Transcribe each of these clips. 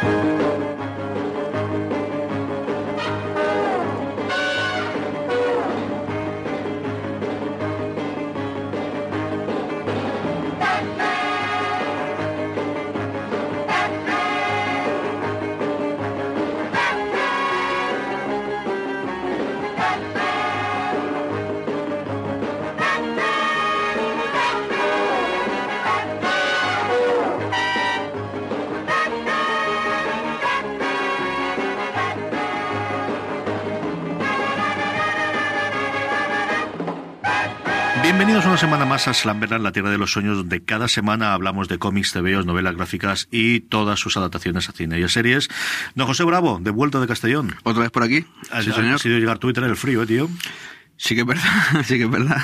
Thank you. Bienvenidos una semana más a Slamberland, la tierra de los sueños, donde cada semana hablamos de cómics, TVOs, novelas gráficas y todas sus adaptaciones a cine y a series. Don José Bravo, de vuelta de Castellón. ¿Otra vez por aquí? Has, Sí, has señor. sido llegar tú y tener el frío, ¿eh, tío? Sí que es verdad, sí que es verdad.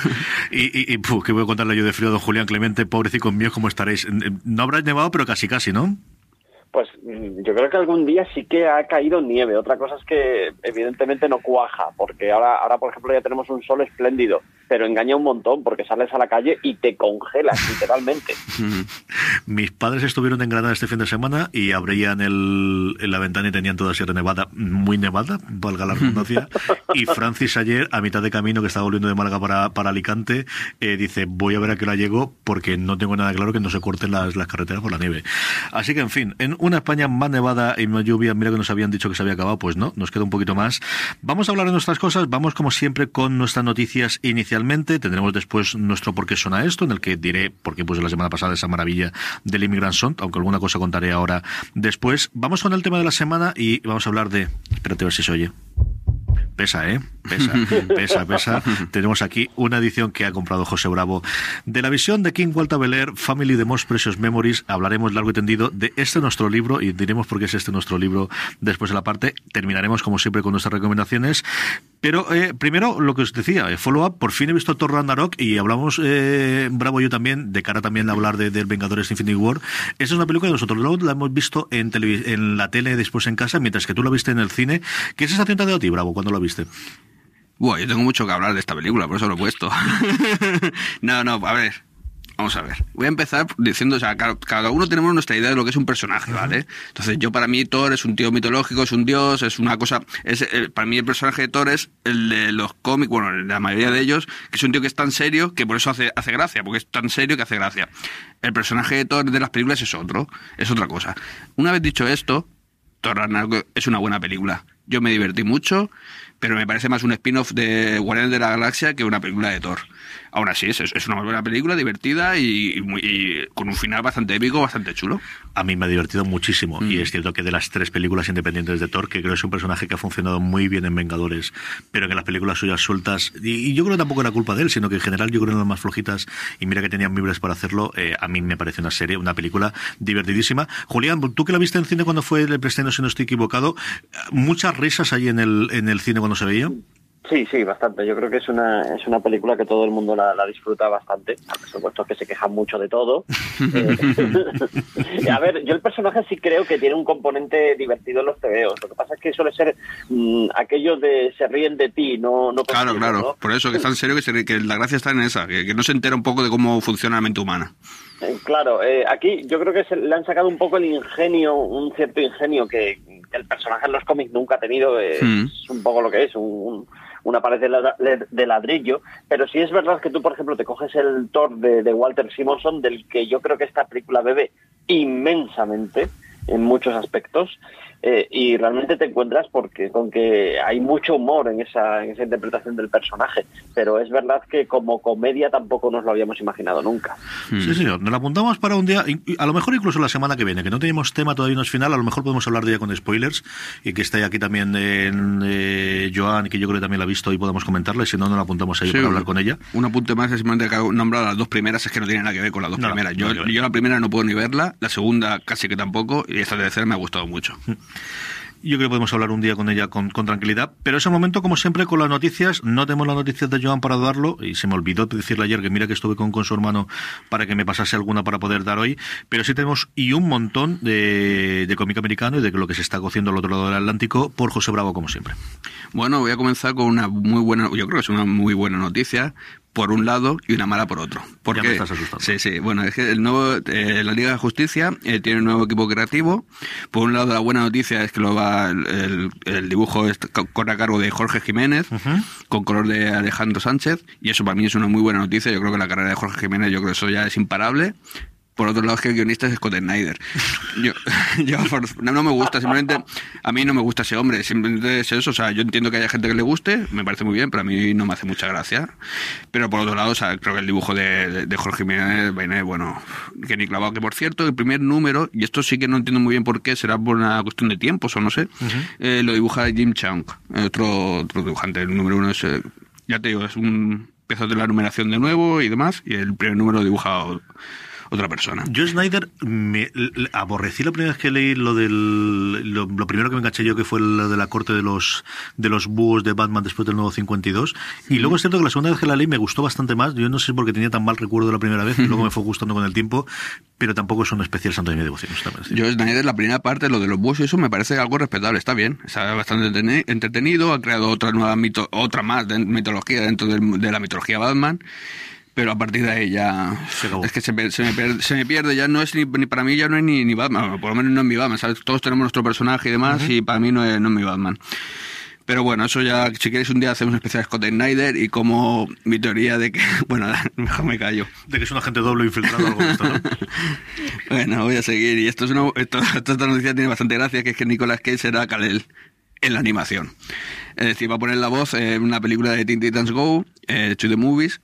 Y, y, y puf, ¿qué voy a contarle yo de frío, don Julián Clemente? Pobrecicos míos, ¿cómo estaréis? No habrá nevado, pero casi casi, ¿no? Pues mm, yo creo que algún día sí que ha caído nieve. Otra cosa es que evidentemente no cuaja, porque ahora, ahora por ejemplo, ya tenemos un sol espléndido, pero engaña un montón porque sales a la calle y te congelas literalmente. Mis padres estuvieron en Granada este fin de semana y abrían el, en la ventana y tenían toda Sierra Nevada, muy nevada, valga la redundancia. y Francis ayer, a mitad de camino, que estaba volviendo de Málaga para, para Alicante, eh, dice, voy a ver a qué hora llego porque no tengo nada claro que no se corten las, las carreteras por la nieve. Así que, en fin, en una España más nevada y más lluvia, mira que nos habían dicho que se había acabado, pues no, nos queda un poquito más. Vamos a hablar de nuestras cosas, vamos como siempre con nuestras noticias tendremos después nuestro por qué suena esto, en el que diré por qué puse la semana pasada esa maravilla del Immigrant Song, aunque alguna cosa contaré ahora después. Vamos con el tema de la semana y vamos a hablar de... Espérate a ver si se oye. Pesa, ¿eh? Pesa, pesa, pesa. Tenemos aquí una edición que ha comprado José Bravo de la visión de King Walter Belair, Family de Most Precious Memories. Hablaremos largo y tendido de este nuestro libro y diremos por qué es este nuestro libro después de la parte. Terminaremos, como siempre, con nuestras recomendaciones. Pero eh, primero, lo que os decía, eh, follow-up, por fin he visto Thor Ragnarok y hablamos, eh, Bravo yo también, de cara también a hablar de, del Vengadores Infinity War. Esta es una película que nosotros la hemos visto en, en la tele después en casa, mientras que tú la viste en el cine. ¿Qué sensación te ha dado a Bravo, cuando lo viste? Buah, yo tengo mucho que hablar de esta película, por eso lo he puesto. no, no, a ver. Vamos a ver. Voy a empezar diciendo, o sea, cada, cada uno tenemos nuestra idea de lo que es un personaje, ¿vale? Entonces, yo para mí Thor es un tío mitológico, es un dios, es una cosa... Es, para mí el personaje de Thor es el de los cómics, bueno, la mayoría de ellos, que es un tío que es tan serio que por eso hace, hace gracia, porque es tan serio que hace gracia. El personaje de Thor de las películas es otro, es otra cosa. Una vez dicho esto, Thor Ragnarok es una buena película. Yo me divertí mucho, pero me parece más un spin-off de Guardianes de la Galaxia que una película de Thor. Aún así, es, es una buena película, divertida y, y muy- y con un final bastante épico, bastante chulo. A mí me ha divertido muchísimo Mm. y es cierto que de las tres películas independientes de Thor, que creo que es un personaje que ha funcionado muy bien en Vengadores, pero que las películas suyas sueltas, y, y yo creo que tampoco era culpa de él, sino que en general yo creo que eran las más flojitas y mira que tenían libres para hacerlo, eh, a mí me parece una serie, una película divertidísima. Julián, tú que la viste en cine cuando fue el preestreno, si no estoy equivocado, muchas risas ahí en el, en el cine cuando se veía. Sí, sí, bastante. Yo creo que es una, es una película que todo el mundo la, la disfruta bastante. Por supuesto que se quejan mucho de todo. Eh, a ver, yo el personaje sí creo que tiene un componente divertido en los tebeos. Lo que pasa es que suele ser mm, aquello de se ríen de ti, no, no Claro, claro. ¿no? Por eso que es tan serio que, se- que la gracia está en esa, que, que no se entera un poco de cómo funciona la mente humana. Eh, Claro, eh, aquí yo creo que se le han sacado un poco el ingenio, un cierto ingenio que el personaje en los cómics nunca ha tenido. Mm. Es un poco lo que es, un, un- una pared de, ladrillo. Pero sí es verdad que tú, por ejemplo, te coges el Thor de, de Walter Simonson, del que yo creo que esta película bebe inmensamente en muchos aspectos. Eh, y realmente te encuentras porque con que hay mucho humor en esa, en esa interpretación del personaje, pero es verdad que como comedia tampoco nos lo habíamos imaginado nunca. Sí, señor, nos lo apuntamos para un día, a lo mejor incluso la semana que viene, que no tenemos tema todavía no es final, a lo mejor podemos hablar de ella con spoilers y que esté aquí también en, eh, Joan, que yo creo que también la ha visto y podemos comentarla, y si no, no la apuntamos ahí para hablar con ella. Un apunte más es simplemente que nombrar las dos primeras, es que no tiene nada que ver con las dos primeras. Yo, yo la primera no puedo ni verla, la segunda casi que tampoco, y esta tercera me ha gustado mucho. Yo creo que podemos hablar un día con ella con, tranquilidad. Pero ese momento, como siempre, con las noticias, no tenemos las noticias de Joan para darlo. Y se me olvidó decirle ayer que mira que estuve con, su hermano para que me pasase alguna para poder dar hoy. Pero sí tenemos y un montón de, de cómic americano y de lo que se está cociendo al otro lado del Atlántico por José Bravo, como siempre. Bueno, voy a comenzar con una muy buena, yo creo que es una muy buena noticia, por un lado y una mala por otro. Porque, me estás asustando. Sí, sí. Bueno, es que el nuevo, eh, la Liga de Justicia eh, tiene un nuevo equipo creativo. Por un lado, la buena noticia es que lo va el, dibujo corre a cargo de Jorge Jiménez, con color de Alejandro Sánchez, y eso para mí es una muy buena noticia. Yo creo que la carrera de Jorge Jiménez, yo creo que eso ya es imparable. Por otro lado, es que el guionista es Scott Snyder. Yo, no, me gusta, simplemente a mí no me gusta ese hombre, simplemente es eso. O sea, yo entiendo que haya gente que le guste, me parece muy bien, pero a mí no me hace mucha gracia. Pero por otro lado, o sea, creo que el dibujo de, Jorge Jiménez viene, bueno, que ni clavado. Que por cierto, el primer número, y esto sí que no entiendo muy bien por qué, será por una cuestión de tiempos o no sé, eh, lo dibuja Jim Chung, otro, otro dibujante. El número uno es, eh, ya te digo, es un pedazo de la numeración de nuevo y demás, y el primer número dibujado otra persona. Yo Snyder me aborrecí la primera vez que leí lo del lo, primero que me enganché yo que fue lo de la corte de los de los búhos de Batman después del nuevo 52 y luego es cierto que la segunda vez que la leí me gustó bastante más. Yo no sé por qué tenía tan mal recuerdo de la primera vez, y luego me fue gustando con el tiempo, pero tampoco es un especial santo de mi devoción. Yo Snyder la primera parte lo de los búhos y eso me parece algo respetable, está bien, está bastante entretenido, ha creado otra nueva mito, otra más de mitología dentro de la mitología Batman pero a partir de ahí ya es que se, me, se, me pierde, ya no es ni, para mí ya no es ni, ni, Batman, por lo menos no es mi Batman, ¿sabes? Todos tenemos nuestro personaje y demás y para mí no es, no es mi Batman. Pero bueno, eso ya, si queréis un día hacemos un especial Scott Snyder y como mi teoría de que, bueno, mejor me callo. De que es un agente doble infiltrado o algo de esto, ¿no? bueno, voy a seguir. Y esto es una, esto, esta noticia tiene bastante gracia, que es que Nicolas Cage será Kalel en la animación. Es decir, va a poner la voz en una película de Teen Titans Go, eh, To The Movies,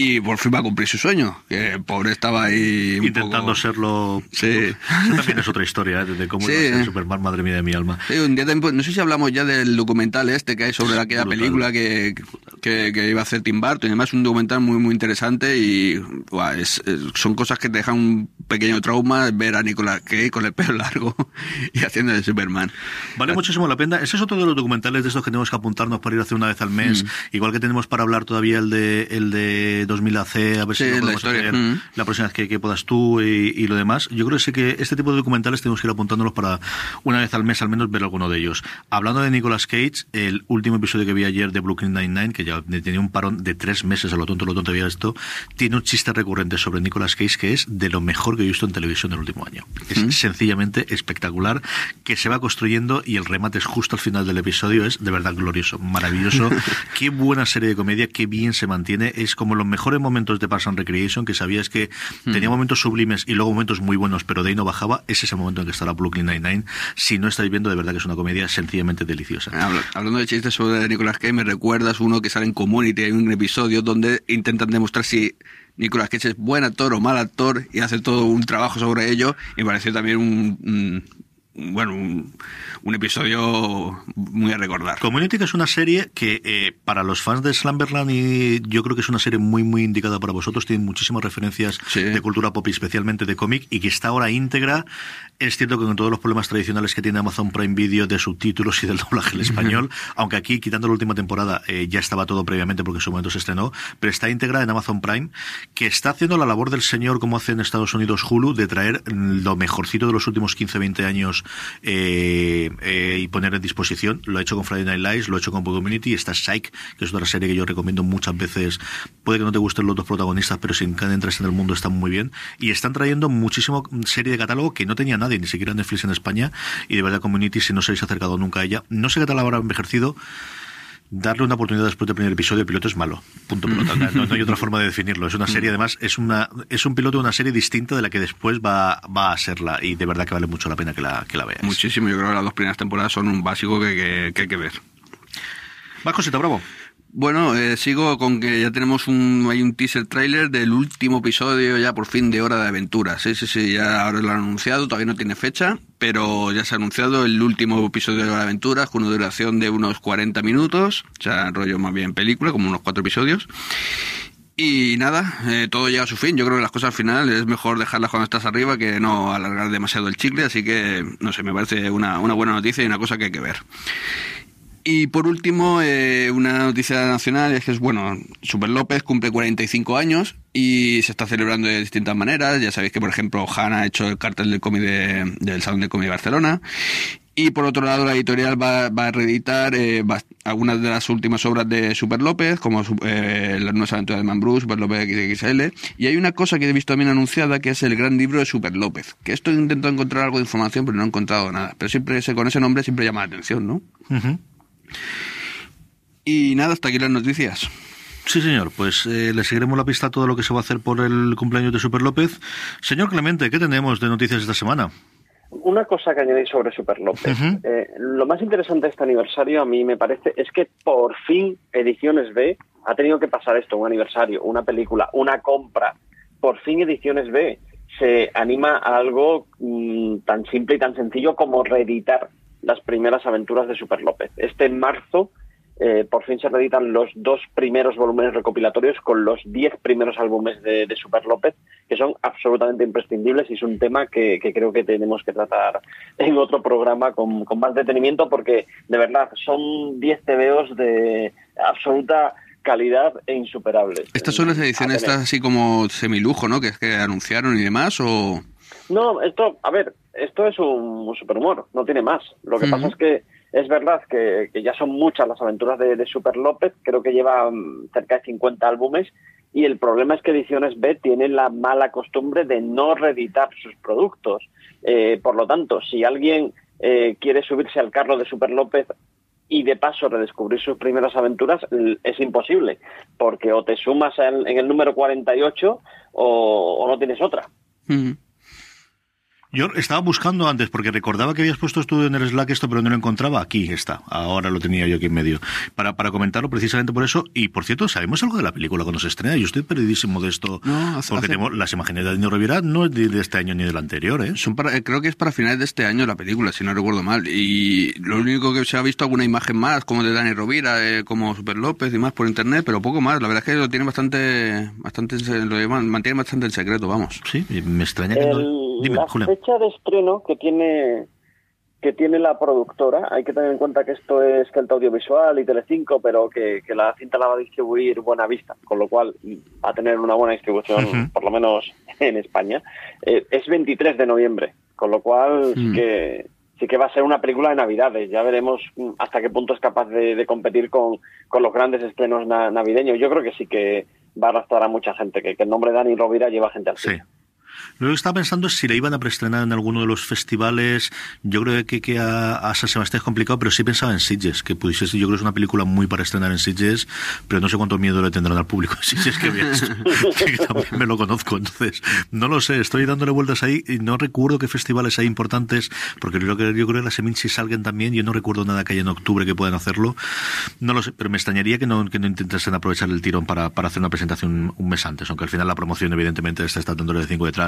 y por fin va a cumplir su sueño, que pobre estaba ahí intentando serlo. Sí. Eso también es otra historia, ¿eh? de cómo iba a ser Superman, madre mía de mi alma. Sí, un día no sé si hablamos ya del documental este que hay sobre aquella película que, que, iba a hacer Tim Burton y además un documental muy muy interesante y son cosas que te dejan un pequeño trauma ver a Nicolas Cage con el pelo largo y haciendo de Superman. Vale muchísimo la pena. Ese es otro de los documentales de estos que tenemos que apuntarnos para ir a hacer una vez al mes, mm. igual que tenemos para hablar todavía el de el de 2000 AC, a ver si lo podemos la, hacer mm. la próxima vez que, puedas tú y, lo demás. Yo creo que, sí que este tipo de documentales tenemos que ir apuntándolos para una vez al mes al menos ver alguno de ellos. Hablando de Nicolas Cage, el último episodio que vi ayer de Brooklyn Nine-Nine, que ya tenía un parón de tres meses, a lo tonto, lo tonto había esto, tiene un chiste recurrente sobre Nicolas Cage que es de lo mejor que he visto en televisión el último año. Es mm. sencillamente espectacular, que se va construyendo y el remate es justo al final del episodio, es de verdad glorioso, maravilloso. qué buena serie de comedia, qué bien se mantiene, es como los mejores momentos de Parks and Recreation, que sabías que tenía momentos sublimes y luego momentos muy buenos, pero de ahí no bajaba, ese es el momento en que estará Brooklyn Nine-Nine. Si no estáis viendo, de verdad que es una comedia sencillamente deliciosa. Hablando de chistes sobre Nicolas Cage, me recuerdas uno que sale en Community, hay un episodio donde intentan demostrar si Nicolas Cage es buen actor o mal actor y hace todo un trabajo sobre ello y me pareció también un bueno, un, episodio muy a recordar. Community que es una serie que eh, para los fans de Slumberland y yo creo que es una serie muy muy indicada para vosotros, tiene muchísimas referencias de cultura pop y especialmente de cómic y que está ahora íntegra. Es cierto que con todos los problemas tradicionales que tiene Amazon Prime Video de subtítulos y del doblaje en español, aunque aquí quitando la última temporada eh, ya estaba todo previamente porque en su momento se estrenó, pero está íntegra en Amazon Prime, que está haciendo la labor del señor como hace en Estados Unidos Hulu de traer lo mejorcito de los últimos 15-20 años eh, eh, y poner en disposición. Lo ha hecho con Friday Night Lights, lo ha hecho con Community, está Psych, que es otra serie que yo recomiendo muchas veces. Puede que no te gusten los dos protagonistas, pero si entras en el mundo está muy bien. Y están trayendo muchísimo serie de catálogo que no tenía nadie, ni siquiera Netflix en España. Y de verdad, Community, si no os habéis acercado nunca a ella, no sé qué tal habrá envejecido darle una oportunidad después del primer episodio, el piloto es malo. Punto pelota. No, no hay otra forma de definirlo. Es una serie, además, es una es un piloto de una serie distinta de la que después va, va a serla. Y de verdad que vale mucho la pena que la, que la veas. Muchísimo. Yo creo que las dos primeras temporadas son un básico que, que, que hay que ver. Más cosita, bravo. Bueno, eh, sigo con que ya tenemos un, hay un teaser trailer del último episodio ya por fin de Hora de Aventura. Sí, sí, sí, ya ahora lo han anunciado, todavía no tiene fecha, pero ya se ha anunciado el último episodio de Hora de Aventura con una duración de unos 40 minutos, o sea, rollo más bien película, como unos cuatro episodios. Y nada, eh, todo llega a su fin. Yo creo que las cosas al final es mejor dejarlas cuando estás arriba que no alargar demasiado el chicle, así que, no sé, me parece una, una buena noticia y una cosa que hay que ver. Y por último, eh, una noticia nacional es que es, bueno, Super López cumple 45 años y se está celebrando de distintas maneras. Ya sabéis que, por ejemplo, Han ha hecho el cartel del cómic de, del Salón de Cómic de Barcelona. Y por otro lado, la editorial va, a reeditar eh, va- algunas de las últimas obras de Super López, como eh, Las nuevas aventuras de Man Bruce, Super López XXL. Y hay una cosa que he visto también anunciada, que es el gran libro de Super López. Que esto he intentado encontrar algo de información, pero no he encontrado nada. Pero siempre ese, con ese nombre siempre llama la atención, ¿no? Y nada, hasta aquí las noticias. Sí, señor. Pues eh, le seguiremos la pista a todo lo que se va a hacer por el cumpleaños de Super López. Señor Clemente, ¿qué tenemos de noticias esta semana? Una cosa que añadir sobre Super López. Eh, lo más interesante de este aniversario, a mí me parece, es que por fin Ediciones B ha tenido que pasar esto, un aniversario, una película, una compra. Por fin Ediciones B se anima a algo mm, tan simple y tan sencillo como reeditar las primeras aventuras de Super López. Este marzo eh, por fin se reeditan los dos primeros volúmenes recopilatorios con los diez primeros álbumes de, de Super López, que son absolutamente imprescindibles y es un tema que, que creo que tenemos que tratar en otro programa con, con más detenimiento porque, de verdad, son 10 TVOs de absoluta calidad e insuperables. Estas son las ediciones estas así como semilujo, ¿no? Que es que anunciaron y demás, o... No, esto, a ver, esto es un, superhumor, no tiene más. Lo que pasa es que es verdad que, que ya son muchas las aventuras de, de Super López, creo que lleva mm, cerca de 50 álbumes, y el problema es que Ediciones B tiene la mala costumbre de no reeditar sus productos. Eh, por lo tanto, si alguien eh, quiere subirse al carro de Super López y de paso redescubrir sus primeras aventuras, es imposible, porque o te sumas en, en el número 48 o, o no tienes otra. Yo estaba buscando antes porque recordaba que habías puesto tú en el Slack esto, pero no lo encontraba. Aquí está. Ahora lo tenía yo aquí en medio. Para, para comentarlo precisamente por eso. Y por cierto, ¿sabemos algo de la película cuando se estrena? Yo estoy perdidísimo de esto. No, hace- porque hace- tenemos las imágenes de Daniel Rivera no es de, de este año ni del anterior, ¿eh? Son para, eh, creo que es para finales de este año la película, si no recuerdo mal. Y lo único que se ha visto alguna imagen más, como de Dani Rovira, eh, como Super López y más por internet, pero poco más. La verdad es que lo tiene bastante, bastante, lo llevan- mantiene bastante en secreto, vamos. Sí, me extraña que El- no. Dime, la Julián. fecha de estreno que tiene que tiene la productora, hay que tener en cuenta que esto es Celta Audiovisual y Telecinco, pero que, que la cinta la va a distribuir Buenavista, con lo cual va a tener una buena distribución, por lo menos en España. Eh, es 23 de noviembre, con lo cual sí Mm. que sí que va a ser una película de Navidades. Ya veremos mm, hasta qué punto es capaz de, de competir con, con los grandes estrenos na- navideños. Yo creo que sí que va a arrastrar a mucha gente, que, que el nombre de Dani Rovira lleva gente al Sí. Lo que estaba pensando es si la iban a preestrenar en alguno de los festivales. Yo creo que, que a, a San Sebastián es complicado, pero sí pensaba en Sitges, que pudiese yo creo que es una película muy para estrenar en Sitges, pero no sé cuánto miedo le tendrán al público en Sitges que que también me lo conozco. Entonces, no lo sé, estoy dándole vueltas ahí y no recuerdo qué festivales hay importantes, porque yo creo yo creo que las Seminci salgan también, yo no recuerdo nada que haya en octubre que puedan hacerlo. No lo sé, pero me extrañaría que no, que no intentasen aprovechar el tirón para, para hacer una presentación un mes antes, aunque al final la promoción, evidentemente, está estando en Telecinco detrás,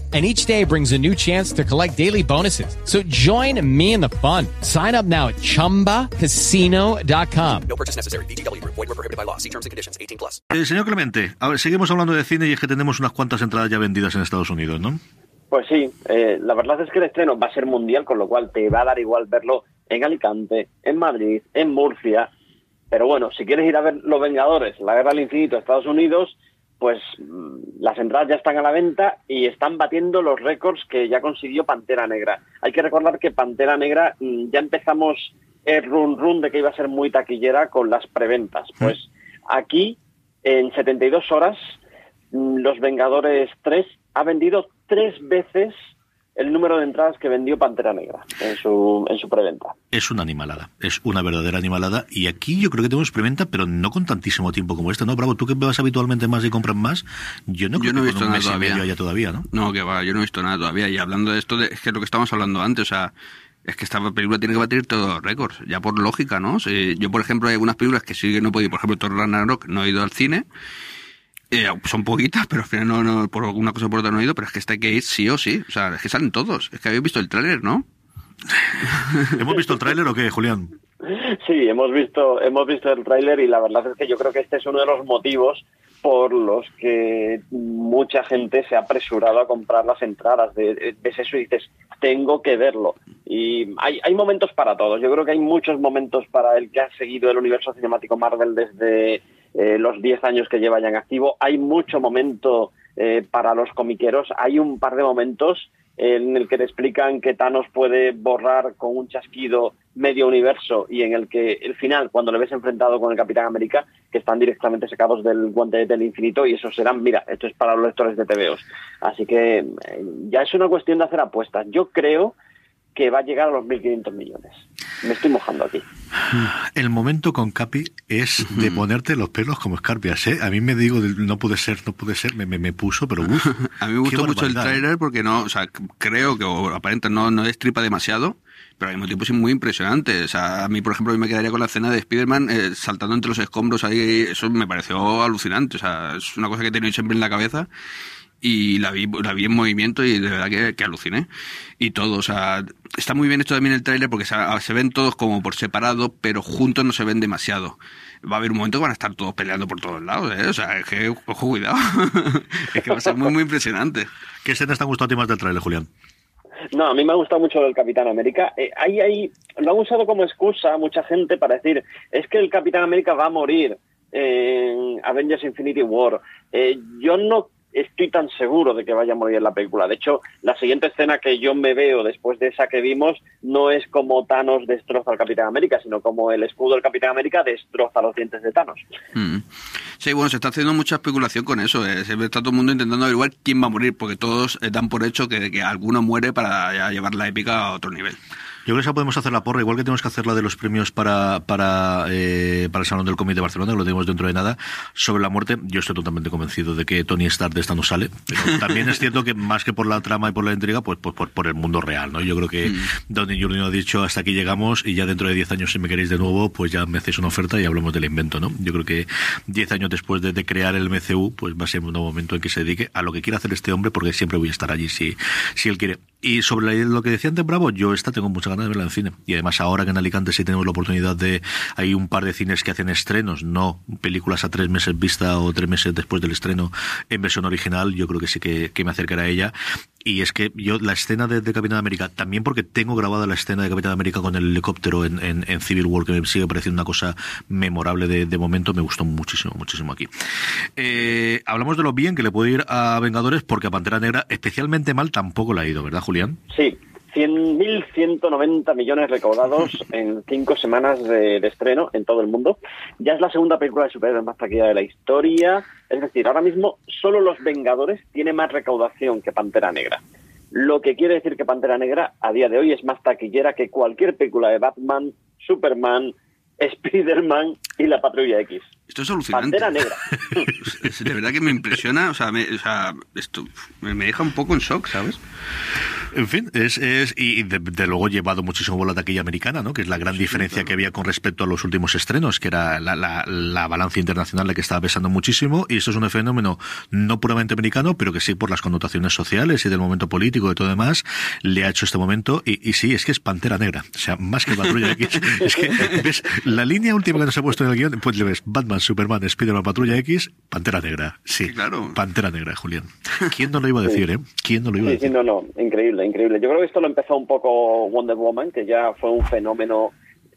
and each day brings a new chance to collect daily bonuses. So join me in the fun. Sign up now at ChumbaCasino.com. No purchase necessary. BGW. Void were prohibited by law. See terms and conditions. 18 plus. Eh, señor Clemente, a ver, seguimos hablando de cine y es que tenemos unas cuantas entradas ya vendidas en Estados Unidos, ¿no? Pues sí, eh, la verdad es que el estreno va a ser mundial, con lo cual te va a dar igual verlo en Alicante, en Madrid, en Murcia. Pero bueno, si quieres ir a ver Los Vengadores, la Guerra del Infinito, Estados Unidos, pues las entradas ya están a la venta y están batiendo los récords que ya consiguió Pantera Negra. Hay que recordar que Pantera Negra mm, ya empezamos el run run de que iba a ser muy taquillera con las preventas. Pues aquí, en 72 horas, mm, Los Vengadores 3 ha vendido tres veces el número de entradas que vendió Pantera Negra en su, en su preventa. Es una animalada, es una verdadera animalada. Y aquí yo creo que tenemos preventa, pero no con tantísimo tiempo como esta, ¿no? Bravo, tú que vas habitualmente más y compras más, yo no creo Yo no he que visto un nada y todavía. medio haya todavía, ¿no? No, que va, yo no he visto nada todavía. Y hablando de esto, de- es que lo que estábamos hablando antes, o sea, es que esta película tiene que batir todos los récords, ya por lógica, ¿no? Si- yo, por ejemplo, hay algunas películas que sí que no he podido, por ejemplo, Thor Ragnarok, no he ido al cine. Eh, son poquitas, pero al final no, no, por alguna cosa o por otra no he ido, pero es que hay que ir sí o sí. O sea, es que salen todos. Es que habéis visto el tráiler, ¿no? ¿Hemos visto el tráiler o qué, Julián? Sí, hemos visto, hemos visto el tráiler y la verdad es que yo creo que este es uno de los motivos por los que mucha gente se ha apresurado a comprar las entradas. De, de- ves eso y dices, tengo que verlo. Y hay, hay momentos para todos. Yo creo que hay muchos momentos para el que ha seguido el universo cinemático Marvel desde eh, los 10 años que lleva ya en activo. Hay mucho momento eh, para los comiqueros. Hay un par de momentos en el que te explican que Thanos puede borrar con un chasquido medio universo y en el que el final, cuando le ves enfrentado con el Capitán América, que están directamente sacados del guante del infinito y esos serán, mira, esto es para los lectores de TVOs. Así que eh, ya es una cuestión de hacer apuestas. Yo creo que va a llegar a los 1.500 millones. Me estoy mojando aquí. El momento con Capi es de ponerte los pelos como escarpias, ¿eh? A mí me digo, no puede ser, no puede ser, me, me, me puso, pero uff. A mí me gustó mucho el tráiler porque no, o sea, creo que o aparenta no, no destripa demasiado, pero al mismo tiempo es muy impresionante. O sea, a mí, por ejemplo, yo me quedaría con la escena de Spider-Man eh, saltando entre los escombros ahí, eso me pareció alucinante. O sea, es una cosa que he tenido siempre en la cabeza y la vi, la vi en movimiento y de verdad que, que aluciné. Y todo, o sea, está muy bien hecho también el tráiler porque se, se ven todos como por separado, pero juntos no se ven demasiado. Va a haber un momento que van a estar todos peleando por todos lados, ¿eh? O sea, es que, ojo, cuidado. es que va a ser muy, muy impresionante. ¿Qué escenas te han gustado a ti más del tráiler, Julián? No, a mí me ha gustado mucho el Capitán América. Eh, ahí, ahí lo han usado como excusa mucha gente para decir, es que el Capitán América va a morir en Avengers Infinity War. Eh, yo no estoy tan seguro de que vaya a morir en la película. De hecho, la siguiente escena que yo me veo después de esa que vimos no es como Thanos destroza al Capitán América, sino como el escudo del Capitán América destroza los dientes de Thanos. Mm. Sí, bueno, se está haciendo mucha especulación con eso. eh. Se Está todo el mundo intentando averiguar quién va a morir, porque todos eh, dan por hecho que, que alguno muere para llevar la épica a otro nivel. Yo creo que esa podemos hacer la porra, igual que tenemos que hacer la de los premios para, para, eh, para el Salón del Cómic de Barcelona, que lo tenemos dentro de nada, sobre la muerte. Yo estoy totalmente convencido de que Tony Stark de esta no sale, pero también es cierto que más que por la trama y por la intriga, pues, pues por, por el mundo real, ¿no? Yo creo que Downey Jr. ha dicho hasta aquí llegamos y ya dentro de 10 años, si me queréis de nuevo, pues ya me hacéis una oferta y hablamos del invento, ¿no? Yo creo que 10 años después de, de crear el MCU, pues va a ser un nuevo momento en que se dedique a lo que quiera hacer este hombre, porque siempre voy a estar allí si, si él quiere. Y sobre lo que decía antes Bravo, yo esta tengo muchas ganas de verla en cine. Y además ahora que en Alicante sí tenemos la oportunidad de... Hay un par de cines que hacen estrenos, no películas a tres meses vista o tres meses después del estreno en versión original, yo creo que sí que, que me acercará a ella. Y es que yo, la escena de, de Capitán América, también porque tengo grabada la escena de Capitán América con el helicóptero en, en, en Civil War, que me sigue pareciendo una cosa memorable de, de momento, me gustó muchísimo, muchísimo aquí. Eh, hablamos de lo bien que le puede ir a Vengadores, porque a Pantera Negra, especialmente mal, tampoco le ha ido, ¿verdad, Julián? Sí, 100.190 millones recaudados en cinco semanas de, de estreno en todo el mundo. Ya es la segunda película de superhéroes más taquillera de la historia. Es decir, ahora mismo solo Los Vengadores tiene más recaudación que Pantera Negra. Lo que quiere decir que Pantera Negra a día de hoy es más taquillera que cualquier película de Batman, Superman, Spider-Man y la Patrulla X. Esto es alucinante. Pantera Negra. De verdad que me impresiona, o sea, me, o sea, esto me, me deja un poco en shock, ¿sabes? En fin, es, es y de, de luego llevado muchísimo por la taquilla americana, ¿no? Que es la gran diferencia que había con respecto a los últimos estrenos, que era la, la, la balanza internacional la que estaba pesando muchísimo, y esto es un fenómeno no puramente americano, pero que sí por las connotaciones sociales y del momento político y todo demás, le ha hecho este momento, y, y sí, es que es Pantera Negra, o sea, más que Patrulla X, es que ves la línea última que nos ha puesto en el guion, pues le ves Batman, Superman, Spider-Man, Patrulla X, Pantera Negra, sí, Sí, claro. Pantera Negra, Julián. ¿Quién no lo iba a decir, eh? ¿Quién no lo iba a sí, decir? no, no, increíble, increíble. Yo creo que esto lo empezó un poco Wonder Woman, que ya fue un fenómeno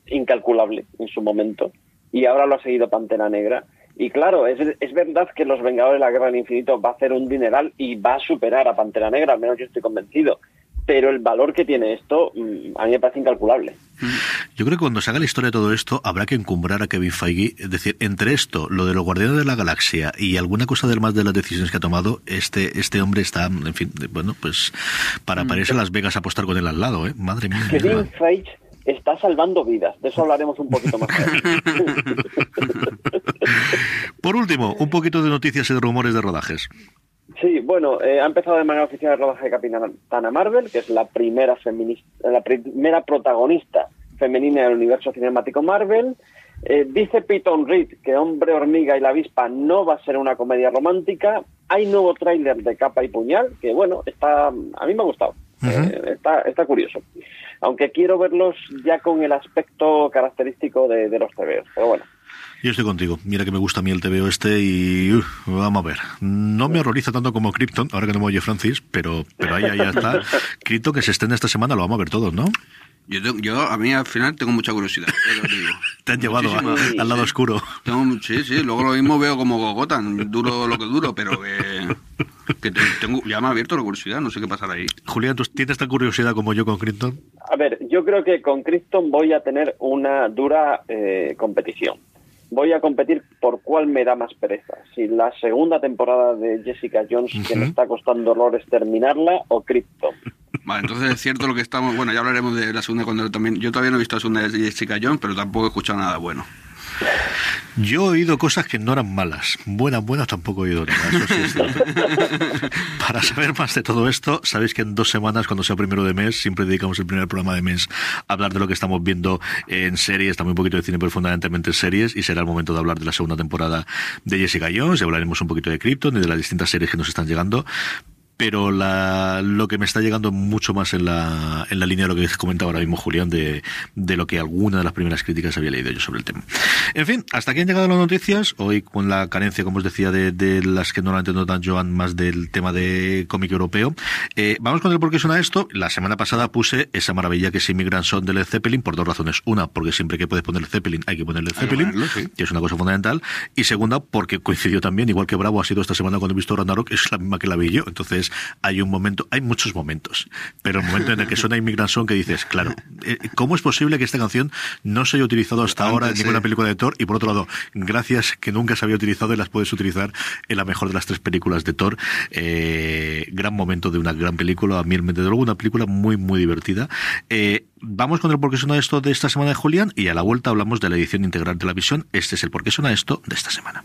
incalculable en su momento, y ahora lo ha seguido Pantera Negra. Y claro, es, es verdad que Los Vengadores de la Guerra del Infinito va a hacer un dineral y va a superar a Pantera Negra, al menos yo estoy convencido. Pero el valor que tiene esto mm, a mí me parece incalculable. Yo creo que cuando se haga la historia de todo esto, habrá que encumbrar a Kevin Feige. Es decir, entre esto, lo de los Guardianes de la Galaxia y alguna cosa del más de las decisiones que ha tomado, este, este hombre está, en fin, bueno, pues para para irse a Las Vegas a apostar con él al lado, ¿eh? Madre mía. Kevin Feige está salvando vidas. De eso hablaremos un poquito más tarde. Por último, un poquito de noticias y de rumores de rodajes. Bueno, eh, ha empezado de manera oficial el rodaje de Capitana Marvel, que es la primera feminista, la primera protagonista femenina del universo cinemático Marvel. Eh, dice Peyton Reed que Hombre Hormiga y la Avispa no va a ser una comedia romántica. Hay nuevo tráiler de Capa y Puñal, que bueno, está, a mí me ha gustado. Eh, está, está curioso. Aunque quiero verlos ya con el aspecto característico de, de los TVOs. Pero bueno, Yo estoy contigo. Mira que me gusta a mí el TVO este y uf, vamos a ver. No me horroriza tanto como Krypton, ahora que no me oye Francis, pero, pero ahí, ahí ya está. Krypton que se estrena esta semana, lo vamos a ver todos, ¿no? Yo, tengo- yo a mí al final tengo mucha curiosidad. ya te lo digo. Te han llevado a- al lado oscuro. Tengo sí, sí, luego lo mismo veo como Gogotan, duro lo que duro, pero que, que te- tengo, ya me ha abierto la curiosidad, no sé qué pasará ahí. Julián, ¿tú tienes tan curiosidad como yo con Krypton? A ver, yo creo que con Krypton voy a tener una dura eh, competición. Voy a competir por cuál me da más pereza. Si la segunda temporada de Jessica Jones, que me está costando horrores terminarla, o Krypton. Vale, entonces es cierto lo que estamos. Bueno, ya hablaremos de la segunda cuando también. Yo todavía no he visto la segunda de Jessica Jones, pero tampoco he escuchado nada bueno. Yo he oído cosas que no eran malas. Buenas, buenas tampoco he oído nada. Eso sí es cierto. Para saber más de todo esto, sabéis que en dos semanas, cuando sea primero de mes, siempre dedicamos el primer programa de mes a hablar de lo que estamos viendo en series, también un poquito de cine, pero fundamentalmente en series, y será el momento de hablar de la segunda temporada de Jessica Jones, y hablaremos un poquito de Krypton y de las distintas series que nos están llegando. Pero la, lo que me está llegando mucho más en la, en la línea de lo que comentaba ahora mismo Julián, de, de lo que alguna de las primeras críticas había leído yo sobre el tema. En fin, hasta aquí han llegado las noticias, hoy con la carencia, como os decía, de, de las que normalmente no dan Joan, más del tema de cómic europeo. Eh, vamos con el por qué suena esto. La semana pasada puse esa maravilla que es Immigrant Son de Led Zeppelin por dos razones. Una, porque siempre que puedes poner Zeppelin hay que ponerle Zeppelin, ponerlo, sí. que es una cosa fundamental. Y segunda, porque coincidió también, igual que Bravo ha sido esta semana cuando he visto Ragnarok, es la misma que la vi yo. Entonces, hay un momento, hay muchos momentos, pero el momento en el que suena Immigrant Song que dices, claro, eh, ¿cómo es posible que esta canción no se haya utilizado hasta ahora en ninguna sí. película de Thor? Y por otro lado, gracias que nunca se había utilizado y las puedes utilizar en la mejor de las tres películas de Thor. Eh, gran momento de una gran película, a mí desde luego una película muy, muy divertida. Eh, vamos con el por qué suena esto de esta semana de Julián y a la vuelta hablamos de la edición integral de la visión. Este es el por qué suena esto de esta semana.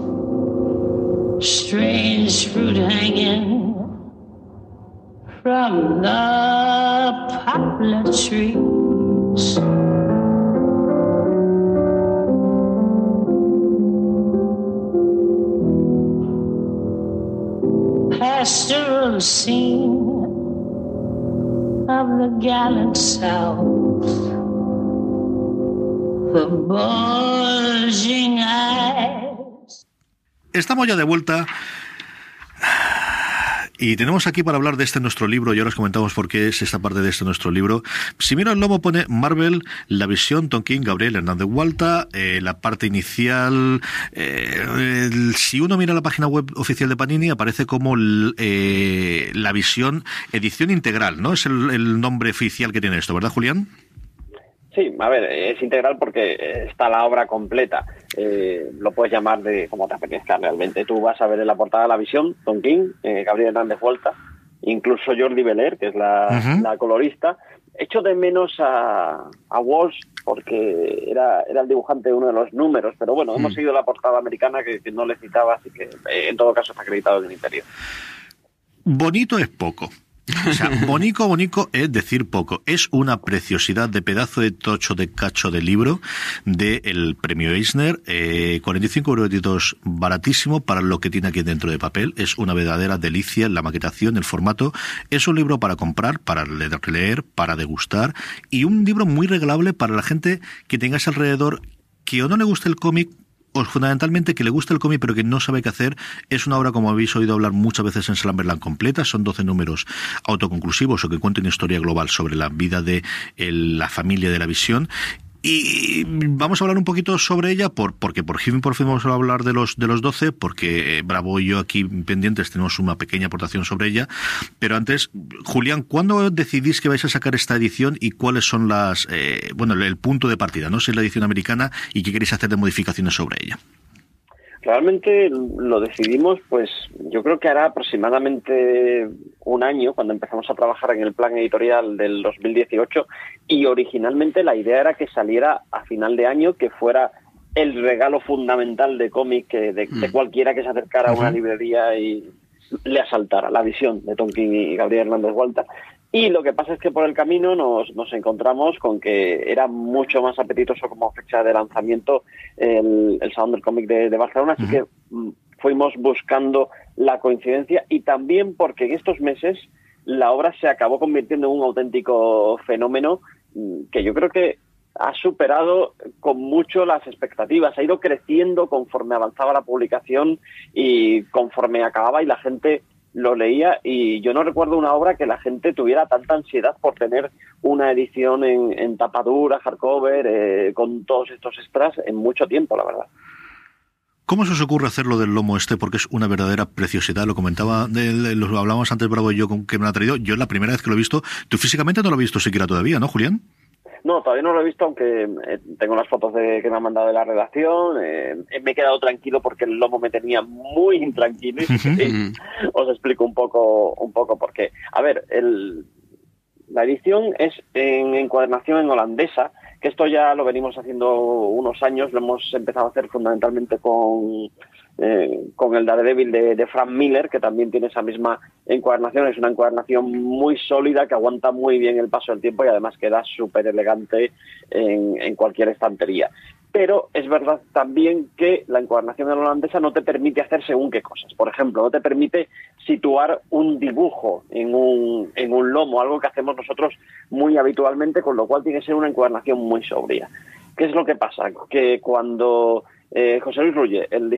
strange fruit hanging from the poplar trees. Pastoral scene of the gallant South. The bulging eyes. Estamos ya de vuelta. Y tenemos aquí para hablar de este nuestro libro, y ahora os comentamos por qué es esta parte de este nuestro libro. Si mira el lomo pone Marvel, La Visión, Tom King, Gabriel Hernández Hualta, eh, la parte inicial. eh, si uno mira la página web oficial de Panini, aparece como eh, La Visión, edición integral, ¿no? Es el, el nombre oficial que tiene esto, ¿verdad, Julián? Sí, a ver, es integral porque está la obra completa. Eh, lo puedes llamar de como te apetezca realmente. Tú vas a ver en la portada La Visión, Tom King, eh, Gabriel Hernández Vuelta, incluso Jordi Beler, que es la, Ujú. la colorista. Echo de menos a, a Walsh porque era, era el dibujante de uno de los números, pero bueno, hemos seguido la portada americana que, que no le citaba, así que eh, en todo caso está acreditado en el interior. Bonito es poco. O sea, bonico, bonico es decir poco. Es una preciosidad de pedazo de tocho de cacho de libro del premio Eisner. Eh, 45 euros baratísimo para lo que tiene aquí dentro de papel. Es una verdadera delicia la maquetación, el formato. Es un libro para comprar, para leer, para degustar y un libro muy regalable para la gente que tengáis alrededor que o no le guste el cómic o fundamentalmente que le gusta el cómic pero que no sabe qué hacer, es una obra como habéis oído hablar muchas veces en Slamberland completa, son 12 números autoconclusivos o que cuentan una historia global sobre la vida de la familia de la visión. Y vamos a hablar un poquito sobre ella, por, porque por fin, por fin vamos a hablar de los, de los 12, porque eh, Bravo y yo aquí pendientes tenemos una pequeña aportación sobre ella. Pero antes, Julián, ¿cuándo decidís que vais a sacar esta edición y cuáles son las, eh, bueno, el punto de partida, ¿no? Si es la edición americana y qué queréis hacer de modificaciones sobre ella. Realmente lo decidimos, pues yo creo que hará aproximadamente un año cuando empezamos a trabajar en el plan editorial del 2018 y originalmente la idea era que saliera a final de año, que fuera el regalo fundamental de cómic que de, de cualquiera que se acercara a una librería y le asaltara la visión de Tom King y Gabriel Hernández Hualta. Y lo que pasa es que por el camino nos, nos encontramos con que era mucho más apetitoso como fecha de lanzamiento el, el Salón del Cómic de, de Barcelona, así que mm, fuimos buscando la coincidencia y también porque en estos meses la obra se acabó convirtiendo en un auténtico fenómeno mm, que yo creo que ha superado con mucho las expectativas, ha ido creciendo conforme avanzaba la publicación y conforme acababa y la gente lo leía y yo no recuerdo una obra que la gente tuviera tanta ansiedad por tener una edición en, en tapadura, hardcover, eh, con todos estos extras en mucho tiempo, la verdad. ¿Cómo se os ocurre hacerlo del lomo este? Porque es una verdadera preciosidad. Lo comentaba, lo hablábamos antes Bravo y yo con que me lo ha traído. Yo es la primera vez que lo he visto. Tú físicamente no lo has visto siquiera todavía, ¿no, Julián? No, todavía no lo he visto, aunque eh, tengo las fotos de, que me han mandado de la redacción. eh, me he quedado tranquilo porque el lomo me tenía muy intranquilo. Y os explico un poco, un poco por qué. A ver, el, la edición es en encuadernación en holandesa, que esto ya lo venimos haciendo unos años, lo hemos empezado a hacer fundamentalmente con, eh, con el Daredevil de, de Frank Miller, que también tiene esa misma encuadernación. Es una encuadernación muy sólida que aguanta muy bien el paso del tiempo y además queda súper elegante en, cualquier estantería. Pero es verdad también que la encuadernación en holandesa no te permite hacer según qué cosas. Por ejemplo, no te permite situar un dibujo en un, en un lomo, algo que hacemos nosotros muy habitualmente, con lo cual tiene que ser una encuadernación muy sobria. ¿Qué es lo que pasa? Que cuando eh, José Luis el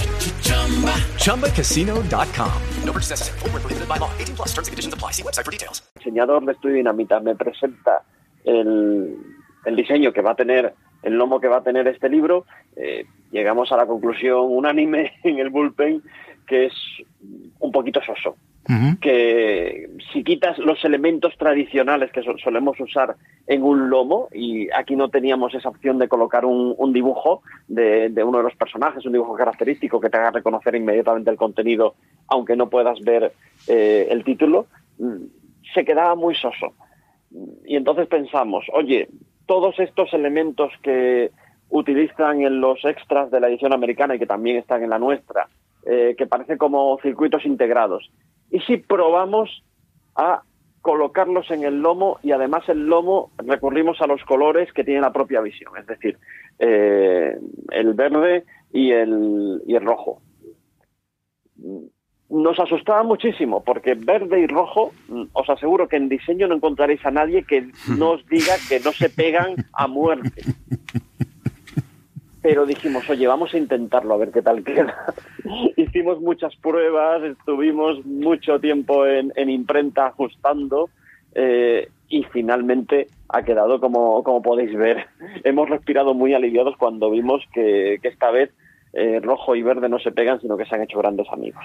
ChumbaCasino.com. No purchase necessary. Void where prohibited by law. 18 plus terms and conditions apply. See website for details. El diseñador de Estudio Dinamita me presenta el, el diseño que va a tener, el lomo que va a tener este libro, eh, llegamos a la conclusión unánime en el bullpen que es un poquito soso. Que si quitas los elementos tradicionales que so- solemos usar en un lomo, y aquí no teníamos esa opción de colocar un, dibujo de, uno de los personajes, un dibujo característico que te haga reconocer inmediatamente el contenido, aunque no puedas ver eh, el título, mm, se quedaba muy soso. Y entonces pensamos, oye, todos estos elementos que utilizan en los extras de la edición americana y que también están en la nuestra, eh, que parecen como circuitos integrados, ¿y si probamos a colocarlos en el lomo y además el lomo recurrimos a los colores que tiene la propia visión, es decir, eh, el verde y el, y el rojo? nos asustaba muchísimo porque verde y rojo, mm, os aseguro que en diseño no encontraréis a nadie que no os diga que no se pegan a muerte. Pero dijimos, oye, vamos a intentarlo a ver qué tal queda. Hicimos muchas pruebas, estuvimos mucho tiempo en, en imprenta ajustando eh, y finalmente ha quedado como, como podéis ver. Hemos respirado muy aliviados cuando vimos que, esta vez eh, rojo y verde no se pegan, sino que se han hecho grandes amigos.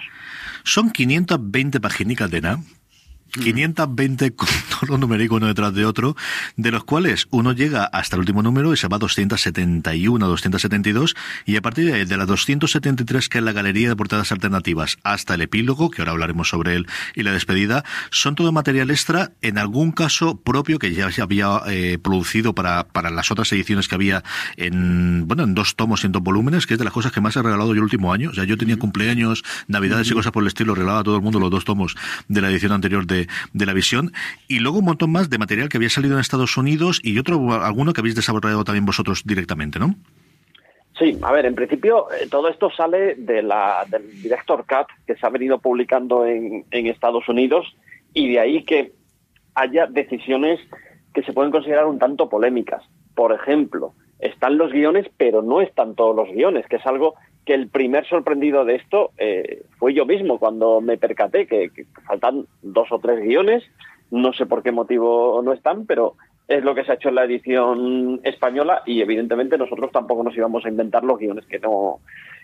Son 520 paginicas de nada. 520 con todos los numéricos uno detrás de otro, de los cuales uno llega hasta el último número y se va a 271, 272, y a partir de, de las 273 que es la galería de portadas alternativas hasta el epílogo, que ahora hablaremos sobre él, y la despedida, son todo material extra, en algún caso propio que ya se había eh, producido para, para las otras ediciones que había en, bueno, en dos tomos y en dos volúmenes, que es de las cosas que más he regalado yo el último año. O sea, yo tenía cumpleaños, navidades y cosas por el estilo, regalaba a todo el mundo los dos tomos de la edición anterior de, de la visión. Y luego un montón más de material que había salido en Estados Unidos y otro, alguno que habéis desarrollado también vosotros directamente, ¿no? Sí, a ver, en principio eh, todo esto sale del Director Cut que se ha venido publicando en Estados Unidos y de ahí que haya decisiones que se pueden considerar un tanto polémicas. Por ejemplo, están los guiones, pero no están todos los guiones, que es algo que el primer sorprendido de esto eh, fue yo mismo cuando me percaté que, que faltan dos o tres guiones, no sé por qué motivo no están, pero es lo que se ha hecho en la edición española y evidentemente nosotros tampoco nos íbamos a inventar los guiones que no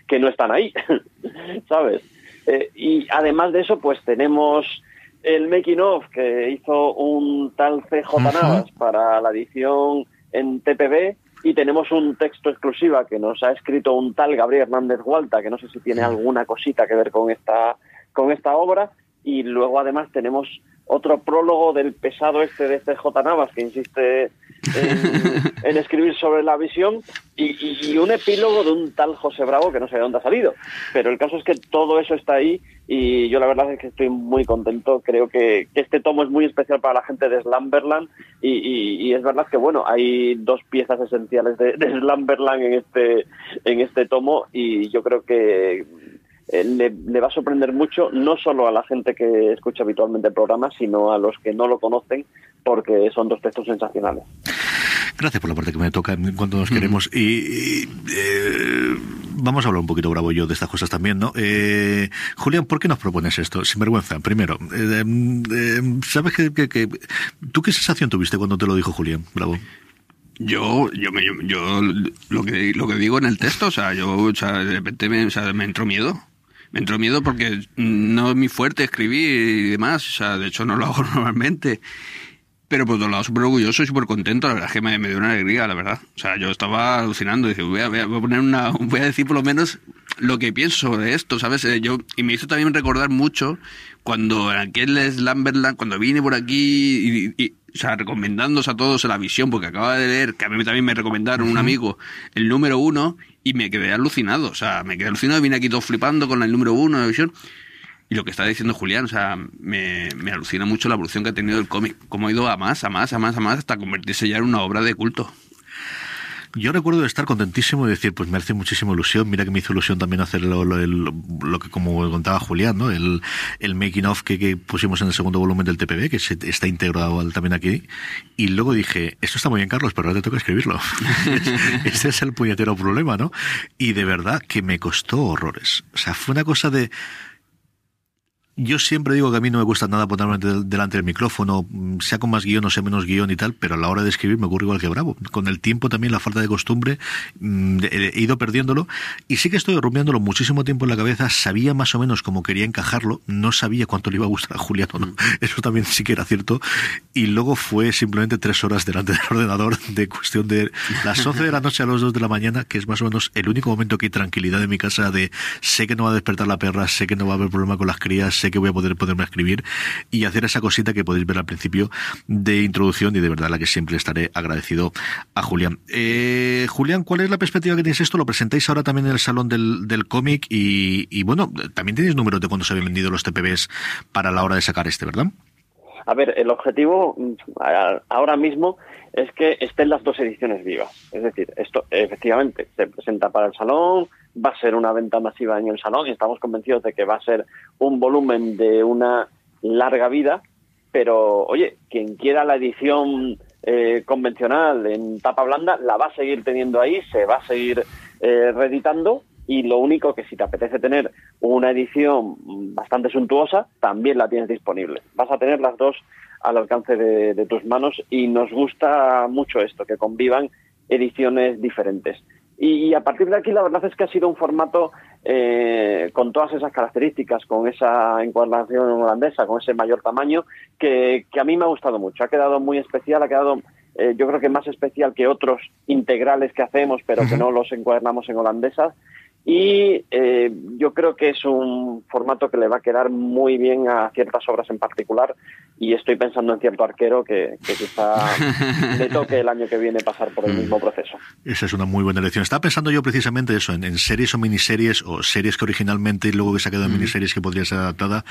que no están ahí, ¿sabes? Eh, y además de eso, pues tenemos el making of que hizo un tal CJ Navas para la edición en TPB y tenemos un texto exclusiva que nos ha escrito un tal Gabriel Hernández Hualta, que no sé si tiene alguna cosita que ver con esta con esta obra. Y luego además tenemos otro prólogo del pesado este de CJ Navas que insiste en, en escribir sobre la visión y, un epílogo de un tal José Bravo que no sé de dónde ha salido. Pero el caso es que todo eso está ahí y yo la verdad es que estoy muy contento. Creo que, que este tomo es muy especial para la gente de Slumberland y, y- y es verdad que bueno, hay dos piezas esenciales de, de Slumberland en este, en este tomo y yo creo que eh, le, le va a sorprender mucho, no solo a la gente que escucha habitualmente el programa, sino a los que no lo conocen, porque son dos textos sensacionales. Gracias por la parte que me toca en cuanto nos queremos. Y, y, eh, vamos a hablar un poquito, Bravo y yo, de estas cosas también, ¿no? Eh, Julián, ¿por qué nos propones esto? Sin vergüenza, primero. eh, eh, ¿Sabes que, que- que- ¿Tú qué sensación tuviste cuando te lo dijo Julián, Bravo? Yo, yo, me- yo, yo lo que lo que digo en el texto, o sea, yo, o sea, de repente me, o sea, me entró miedo. Me entró miedo porque no es mi fuerte escribir y demás, o sea, de hecho no lo hago normalmente. Pero por otro lado, súper orgulloso y súper contento, la verdad es que me, me dio una alegría, la verdad. O sea, yo estaba alucinando, dije, voy a, voy a poner una, voy a decir por lo menos lo que pienso de esto, ¿sabes? Eh, Yo, y me hizo también recordar mucho cuando en aquel Slumberland, cuando vine por aquí y, y- o sea, recomendándose a todos la visión, porque acaba de leer, que a mí también me recomendaron un amigo, el número uno, y me quedé alucinado, o sea, me quedé alucinado, vine aquí todo flipando con el número uno de visión. Y lo que está diciendo Julián, o sea, me, me alucina mucho la evolución que ha tenido el cómic, cómo ha ido a más, a más, a más, a más, hasta convertirse ya en una obra de culto. Yo recuerdo estar contentísimo y decir, pues me hace muchísima ilusión. Mira que me hizo ilusión también hacer lo, lo- el- lo que, como contaba Julián, ¿no? El, el making of que, que pusimos en el segundo volumen del TPB, que se- está integrado al- también aquí. Y luego dije, esto está muy bien, Carlos, pero ahora te toca escribirlo. Ese es el puñetero problema, ¿no? Y de verdad que me costó horrores. O sea, fue una cosa de. Yo siempre digo que a mí no me cuesta nada ponerme del- delante del micrófono, mm, sea con más guion o sea menos guion y tal, pero a la hora de escribir me ocurre igual que Bravo. Con el tiempo también la falta de costumbre mm, he ido perdiéndolo y sí que estoy rumiándolo muchísimo tiempo en la cabeza, sabía más o menos cómo quería encajarlo, no sabía cuánto le iba a gustar a Julián o no, eso también sí que era cierto y luego fue simplemente tres horas delante del ordenador de cuestión de las 11 de la noche a las 2 de la mañana, que es más o menos el único momento que hay tranquilidad en mi casa de sé que no va a despertar la perra, sé que no va a haber problema con las crías, sé que voy a poder ponerme escribir y hacer esa cosita que podéis ver al principio de introducción y de verdad la que siempre estaré agradecido a Julián. Eh, Julián, ¿cuál es la perspectiva que tenéis esto? Lo presentáis ahora también en el salón del, del cómic y, y bueno, también tenéis números de cuándo se habían vendido los TPBs para la hora de sacar este, ¿verdad? A ver, el objetivo ahora mismo es que estén las dos ediciones vivas. Es decir, esto efectivamente se presenta para el salón, va a ser una venta masiva en el salón y estamos convencidos de que va a ser un volumen de una larga vida, pero oye, quien quiera la edición eh, convencional en tapa blanda la va a seguir teniendo ahí, se va a seguir eh, reeditando y lo único que si te apetece tener una edición bastante suntuosa, también la tienes disponible. Vas a tener las dos al alcance de, de tus manos y nos gusta mucho esto, que convivan ediciones diferentes. Y, y a partir de aquí la verdad es que ha sido un formato eh, con todas esas características, con esa encuadernación holandesa, con ese mayor tamaño, que, que a mí me ha gustado mucho. Ha quedado muy especial, ha quedado eh, yo creo que más especial que otros integrales que hacemos, pero que no los encuadernamos en holandesas. Y eh, yo creo que es un formato que le va a quedar muy bien a ciertas obras en particular. Y estoy pensando en cierto arquero que, que quizá le toque el año que viene pasar por el mismo proceso. Esa es una muy buena elección. Estaba pensando yo precisamente eso, en, en series o miniseries, o series que originalmente y luego que se ha quedado en miniseries que podría ser adaptada.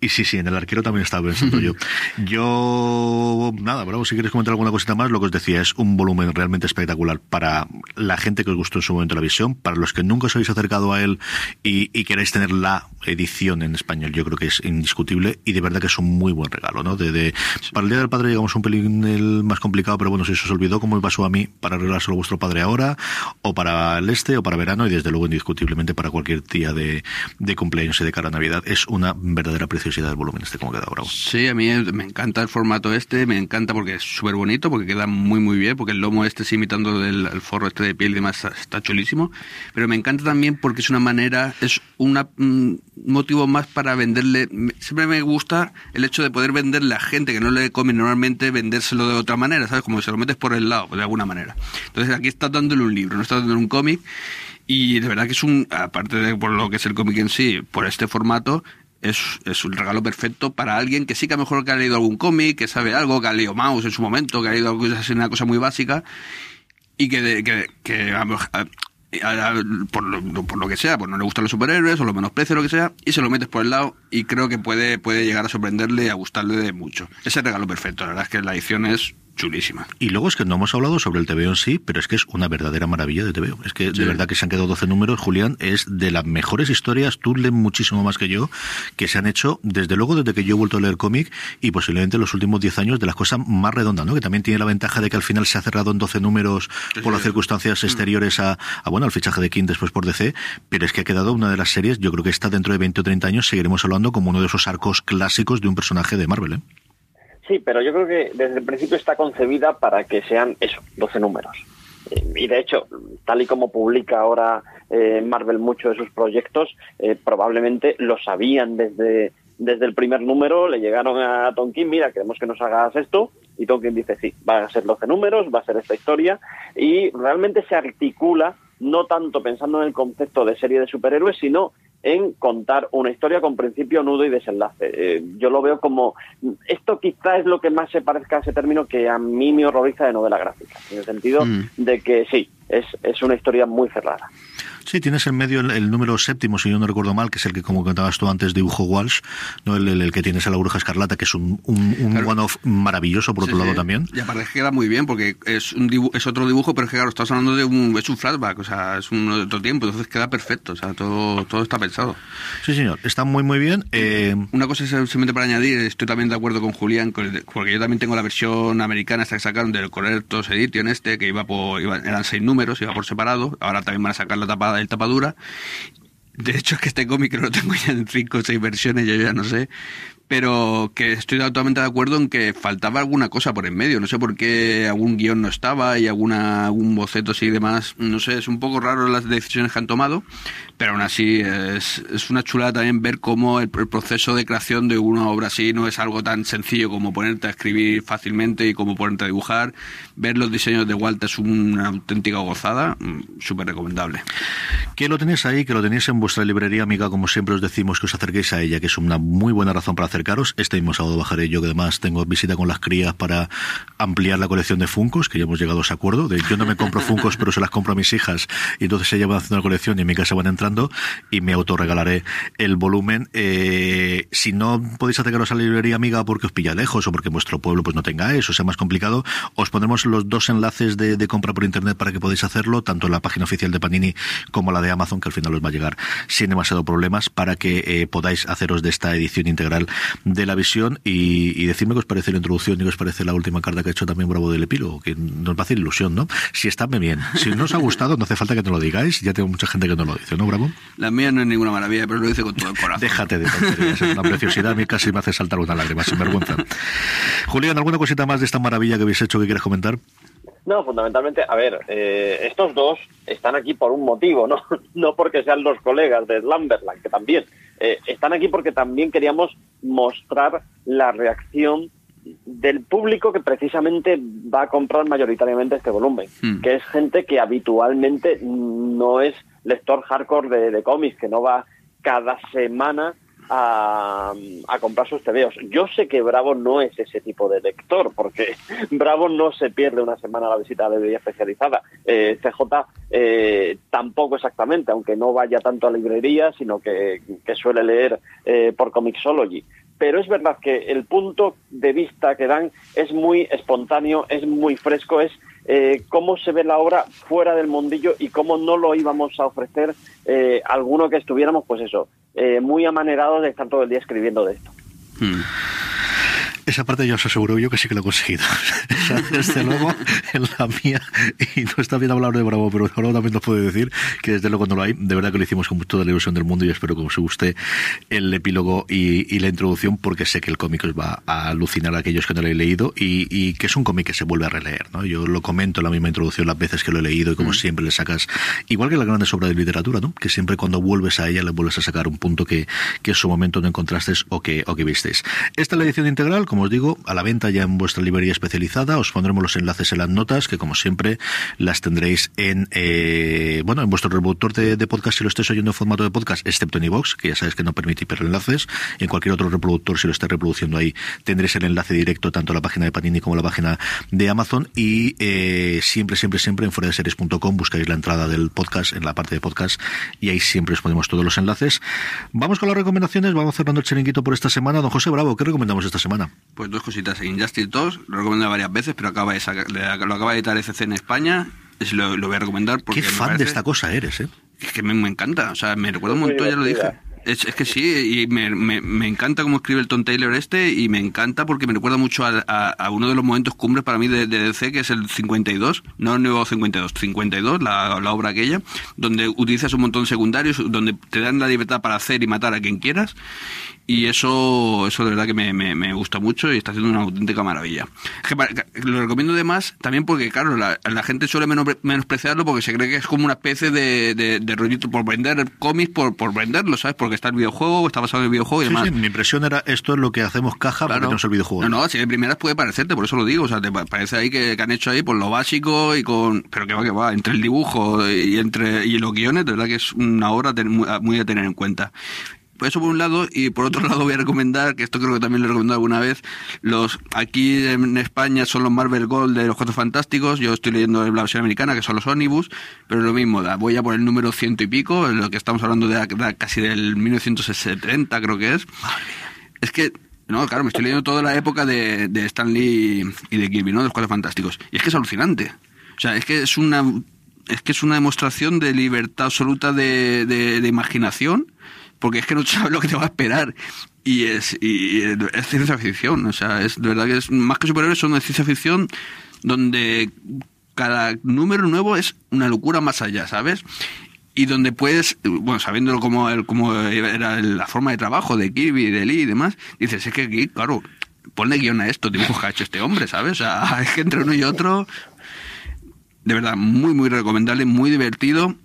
Y sí, sí, en el arquero también estaba pensando yo. Yo, nada, bravo, si quieres comentar alguna cosita más, lo que os decía, es un volumen realmente espectacular para la gente que os gustó en su momento la visión, para los que nunca os habéis acercado a él y, y queráis tener la edición en español, yo creo que es indiscutible y de verdad que es un muy buen regalo, ¿no? De, de- para el Día del Padre llegamos un pelín el más complicado, pero bueno, si eso os olvidó, como me pasó a mí, para arreglárselo a vuestro padre ahora, o para el este, o para verano, y desde luego indiscutiblemente para cualquier día de, de cumpleaños y de cara a Navidad. Es una verdadera preciosidad el volumen este como queda ahora. Sí, a mí me encanta el formato este, me encanta porque es súper bonito, porque queda muy muy bien, porque el lomo este, sí, imitando el, el forro este de piel y demás, está chulísimo, pero me encanta también porque es una manera, es una, un motivo más para venderle, siempre me gusta el hecho de poder venderle a gente que no le come normalmente, vendérselo de otra manera, ¿sabes? Como si se lo metes por el lado, de alguna manera. Entonces aquí estás dándole un libro, no estás dándole un cómic, y de verdad que es un, aparte de por lo que es el cómic en sí, por este formato, es, es un regalo perfecto para alguien que sí que a lo mejor que ha leído algún cómic, que sabe algo, que ha leído Mouse en su momento, que ha leído algo una cosa muy básica, y que, de- que, que a por, lo, por lo que sea, pues no le gustan los superhéroes o lo menosprecia lo que sea, y se lo metes por el lado y creo que puede, puede llegar a sorprenderle y a gustarle de mucho. Ese regalo perfecto, la verdad es que la edición es chulísima. Y luego es que no hemos hablado sobre el TVO en sí, pero es que es una verdadera maravilla de TVO. Es que Sí. de verdad que se han quedado 12 números, Julián, es de las mejores historias, tú lees muchísimo más que yo, que se han hecho, desde luego desde que yo he vuelto a leer cómic y posiblemente en los últimos 10 años de las cosas más redondas, ¿no? Que también tiene la ventaja de que al final se ha cerrado en 12 números por las circunstancias exteriores a, a, bueno, al fichaje de King después por DC, pero es que ha quedado una de las series, yo creo que está dentro de 20 o 30 años seguiremos hablando como uno de esos arcos clásicos de un personaje de Marvel, ¿eh? Sí, pero yo creo que desde el principio está concebida para que sean eso, 12 números. Eh, Y de hecho, tal y como publica ahora eh, Marvel muchos de sus proyectos, eh, probablemente lo sabían desde, desde el primer número, le llegaron a Tonkin, mira, queremos que nos hagas esto, y Tonkin dice, sí, va a ser 12 números, va a ser esta historia, y realmente se articula no tanto pensando en el concepto de serie de superhéroes, sino en contar una historia con principio, nudo y desenlace. Eh, yo lo veo como, esto quizá es lo que más se parezca a ese término que a mí me horroriza de novela gráfica, en el sentido Mm. de que sí, es, es una historia muy cerrada. Sí, tienes en medio el, el número séptimo, si yo no recuerdo mal, que es el que, como contabas tú antes, dibujo Walsh, ¿no? el, el- el que tienes a la bruja escarlata, que es un, un, un Claro. one-off maravilloso, por otro Sí, lado sí. también. Y aparte que queda muy bien porque es un dibu- es otro dibujo, pero es que claro, estás hablando de un, es un flashback, o sea, es un otro tiempo, entonces queda perfecto, o sea, todo, todo está pensado. Sí, señor, está muy, muy bien. Eh, Una cosa es simplemente para añadir, estoy también de acuerdo con Julián, porque yo también tengo la versión americana esta que sacaron del Correctos Edition este, que iba por, iba- eran seis números, iba por separado, ahora también van a sacar la tapada y tapadura. De hecho, es que este cómic lo tengo ya en cinco o seis versiones, yo ya no sé. Pero que estoy totalmente de acuerdo en que faltaba alguna cosa por en medio. No sé por qué algún guion no estaba y alguna, algún boceto así y demás. No sé, es un poco raro las decisiones que han tomado. Pero aún así es, es una chulada también ver cómo el, el proceso de creación de una obra así no es algo tan sencillo como ponerte a escribir fácilmente y como ponerte a dibujar. Ver los diseños de Walt es una auténtica gozada. mm, Súper recomendable. que lo tenéis ahí, que lo tenéis en vuestra librería, amiga, como siempre os decimos que os acerquéis a ella, que es una muy buena razón para acercaros. Este mismo sábado bajaré yo, que además tengo visita con las crías para ampliar la colección de Funcos, que ya hemos llegado a ese acuerdo. De, yo no me compro Funcos, pero se las compro a mis hijas, y entonces ellas van haciendo la colección y en mi casa van y me autorregalaré el volumen. Eh, si no podéis acercaros a la librería, amiga, porque os pilla lejos, o porque vuestro pueblo pues no tengáis, o sea más complicado, os pondremos los dos enlaces de, de compra por internet para que podáis hacerlo, tanto en la página oficial de Panini como la de Amazon, que al final os va a llegar sin demasiado problemas, para que eh, podáis haceros de esta edición integral de la visión y, y decirme qué os parece la introducción y qué os parece la última carta que ha hecho también Bravo del Epílogo, que nos va a hacer ilusión, ¿no? Si está bien. Si no os ha gustado, no hace falta que te lo digáis, ya tengo mucha gente que no lo dice, ¿no, Bravo? La mía no es ninguna maravilla, pero lo dice con todo el corazón. Déjate de tonterías, es una preciosidad, a mí casi me hace saltar una lágrima, sin vergüenza. Julián, ¿alguna cosita más de esta maravilla que habéis hecho que quieras comentar? No, fundamentalmente, a ver, eh, estos dos están aquí por un motivo, ¿no? No porque sean los colegas de Slumberland, que también. Eh, están aquí porque también queríamos mostrar la reacción del público que precisamente va a comprar mayoritariamente este volumen, Hmm. que es gente que habitualmente no es lector hardcore de, de cómics, que no va cada semana a, a comprar sus tebeos. Yo sé que Bravo no es ese tipo de lector, porque Bravo no se pierde una semana la visita a la librería especializada. Eh, CJ eh, tampoco exactamente, aunque no vaya tanto a librería, sino que, que suele leer eh, por Comixology. Pero es verdad que el punto de vista que dan es muy espontáneo, es muy fresco, es eh, cómo se ve la obra fuera del mundillo y cómo no lo íbamos a ofrecer eh, alguno que estuviéramos, pues eso, eh, muy amanerados de estar todo el día escribiendo de esto. Hmm. Esa parte ya os aseguro yo que sí que lo he conseguido. Desde luego, en la mía, y no está bien hablar de Bravo, pero ahora también nos puede decir que desde luego no lo hay. De verdad que lo hicimos con toda la ilusión del mundo y espero que os guste el epílogo y, y la introducción, porque sé que el cómic os va a alucinar a aquellos que no lo he leído y, y que es un cómic que se vuelve a releer. ¿no? Yo lo comento en la misma introducción las veces que lo he leído y como siempre le sacas, igual que la grandes obra de literatura, ¿no? que siempre cuando vuelves a ella le vuelves a sacar un punto que, que en su momento no encontraste o que, o que visteis. Esta es la edición integral, como os digo, a la venta ya en vuestra librería especializada. Os pondremos los enlaces en las notas, que como siempre las tendréis en eh, bueno en vuestro reproductor de, de podcast si lo estéis oyendo en formato de podcast, excepto en iVoox, que ya sabéis que no permite hiperenlaces. En cualquier otro reproductor, si lo estáis reproduciendo ahí, tendréis el enlace directo tanto a la página de Panini como a la página de Amazon. Y eh, siempre, siempre, siempre en fueradeseries.com buscáis la entrada del podcast en la parte de podcast y ahí siempre os ponemos todos los enlaces. Vamos con las recomendaciones, vamos cerrando el chiringuito por esta semana. Don José Bravo, ¿qué recomendamos esta semana? Pues dos cositas. Injustice 2, lo recomiendo varias veces, pero acaba de sacar- lo acaba de editar FC en España. Es lo, lo voy a recomendar porque Qué fan de esta cosa eres, ¿eh? Es que me, me encanta, o sea, me recuerda un montón, ya lo dije. Es, es que sí, y me, me, me encanta cómo escribe el Tom Taylor este, y me encanta porque me recuerda mucho a, a- a uno de los momentos cumbres para mí de, de DC, que es el 52, no el nuevo 52, 52, la, la obra aquella, donde utilizas un montón de secundarios, donde te dan la libertad para hacer y matar a quien quieras, y eso, eso de verdad que me, me, me gusta mucho y está haciendo una auténtica maravilla. Es que lo recomiendo además también porque, claro, la, la gente suele menos- menospreciarlo porque se cree que es como una especie de, de, de rollito por vender cómics, por, por venderlo, ¿sabes? Porque está el videojuego, está basado en el videojuego y Sí, demás. sí, mi impresión era esto es lo que hacemos caja porque Claro. tenemos el videojuego. No, no, si de primeras puede parecerte, por eso lo digo. O sea, te pa- parece ahí que, que han hecho ahí por lo básico y con. Pero que va, que va. Entre el dibujo y entre y los guiones, de verdad que es una obra muy a tener en cuenta. Eso por un lado, y por otro lado voy a recomendar, que esto creo que también lo he recomendado alguna vez, los aquí en España son los Marvel Gold de los Cuatro Fantásticos, yo estoy leyendo la versión americana, que son los Omnibus, pero lo mismo, voy a por el número ciento y pico, lo que estamos hablando de, casi del 1970 creo que es. Es que no, claro, me estoy leyendo toda la época de, de Stan Lee y de Kirby, ¿no? De los Cuatro Fantásticos. Y es que es alucinante. O sea, es que es una es que es una demostración de libertad absoluta de, de imaginación, porque es que no sabes lo que te va a esperar. Y es, y es ciencia ficción, o sea, es de verdad que es más que superhéroes, son de ciencia ficción donde cada número nuevo es una locura más allá, ¿sabes? y donde puedes, bueno, sabiendo cómo, cómo era la forma de trabajo de Kirby, de Lee y demás, dices, es que aquí, claro, ponle guion a esto, dibujos que ha hecho este hombre, ¿sabes? O sea, es que entre uno y otro, de verdad, muy, muy recomendable, muy divertido.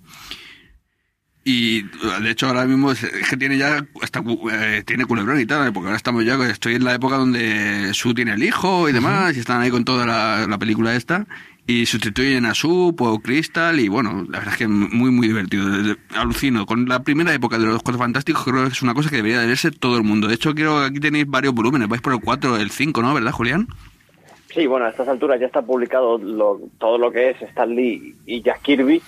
Y de hecho ahora mismo es, es que tiene ya hasta eh, tiene culebrón y tal, porque ahora estamos ya, estoy en la época donde Sue tiene el hijo y demás, y están ahí con toda la, la película esta, y sustituyen a Sue por Crystal, y bueno, la verdad es que muy, muy divertido. Alucino, con la primera época de los Cuatro Fantásticos creo que es una cosa que debería de verse todo el mundo. De hecho, quiero aquí tenéis varios volúmenes, vais por el 4, el 5, ¿no? ¿Verdad, Julián? Sí, bueno, a estas alturas ya está publicado lo- todo lo que es Stan Lee y Jack Kirby.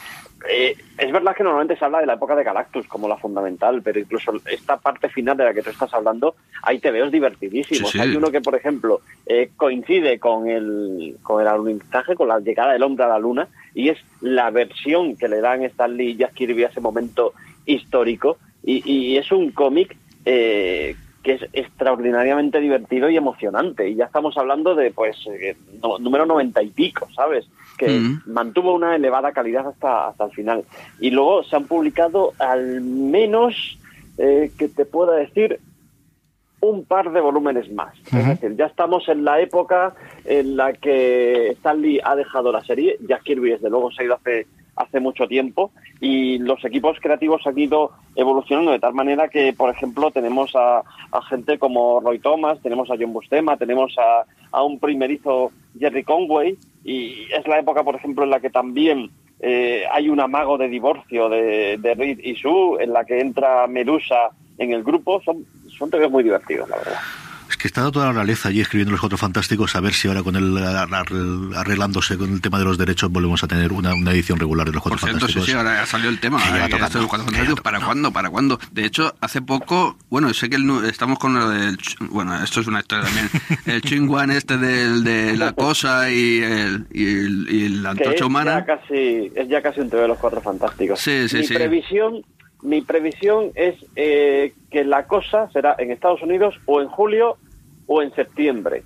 Eh, es verdad que normalmente se habla de la época de Galactus como la fundamental, pero incluso esta parte final de la que tú estás hablando, hay tebeos divertidísimos. Sí, sí. Hay uno que, por ejemplo, eh, coincide con el, con el alunizaje, con la llegada del hombre a la luna, y es la versión que le dan Stan Lee y Jack Kirby a ese momento histórico, y, y es un cómic eh, que es extraordinariamente divertido y emocionante. Y ya estamos hablando de, pues, eh, no- número noventa y pico, ¿sabes? Que Mm. mantuvo una elevada calidad hasta, hasta el final. Y luego se han publicado al menos, eh, que te pueda decir, un par de volúmenes más. Es decir, ya estamos en la época en la que Stanley ha dejado la serie, Jack Kirby desde luego se ha ido hace, hace mucho tiempo y los equipos creativos han ido evolucionando de tal manera que, por ejemplo, tenemos a, a gente como Roy Thomas, tenemos a John Bustema, tenemos a, a un primerizo Jerry Conway y es la época, por ejemplo, en la que también eh, hay un amago de divorcio de, de Reed y Sue, en la que entra Medusa en el grupo. Son, son muy divertidos, la verdad. Que está toda la realeza allí escribiendo los cuatro fantásticos, a ver si ahora con el ar- arreglándose con el tema de los derechos volvemos a tener una, una edición regular de los Por cuatro cierto, sí, fantásticos. sí, ahora ya salió el tema. Ya. Cuatro ya Fantásticos. ¿Para cuándo? ¿Para cuándo? De hecho, hace poco, bueno, sé que el estamos con lo del... Bueno, esto es una historia también. El Chingwan este del, de la cosa y, el, y, el- y la que antorcha es ya humana. casi es ya casi un TV de los cuatro fantásticos. Sí, sí, mi sí. previsión mi previsión es eh, que la cosa será en Estados Unidos o en julio o en septiembre.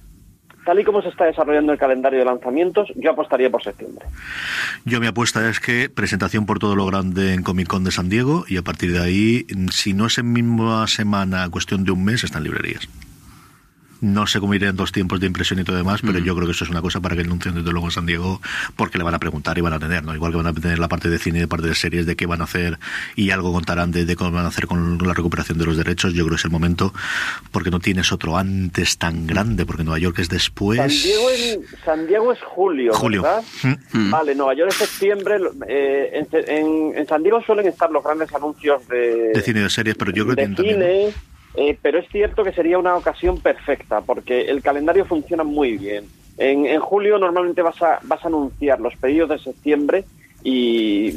Tal y como se está desarrollando el calendario de lanzamientos, yo apostaría por septiembre. Yo mi apuesta es que presentación por todo lo grande en Comic Con de San Diego y a partir de ahí, si no es en misma semana, cuestión de un mes, están librerías. No sé cómo irían dos tiempos de impresión y todo demás, pero yo creo que eso es una cosa para que anuncien desde luego en San Diego, porque le van a preguntar y van a tener, ¿no? Igual que van a tener la parte de cine y la parte de series de qué van a hacer y algo contarán de, de cómo van a hacer con la recuperación de los derechos. Yo creo que es el momento, porque no tienes otro antes tan grande, porque Nueva York es después. San Diego, en, San Diego es julio, Julio. ¿verdad? Mm. Vale, Nueva York es septiembre. eh, en, en- en San Diego suelen estar los grandes anuncios de, de cine y de series, pero yo creo que también. cine, eh, pero es cierto que sería una ocasión perfecta porque el calendario funciona muy bien. En, en julio normalmente vas a, vas a anunciar los pedidos de septiembre y,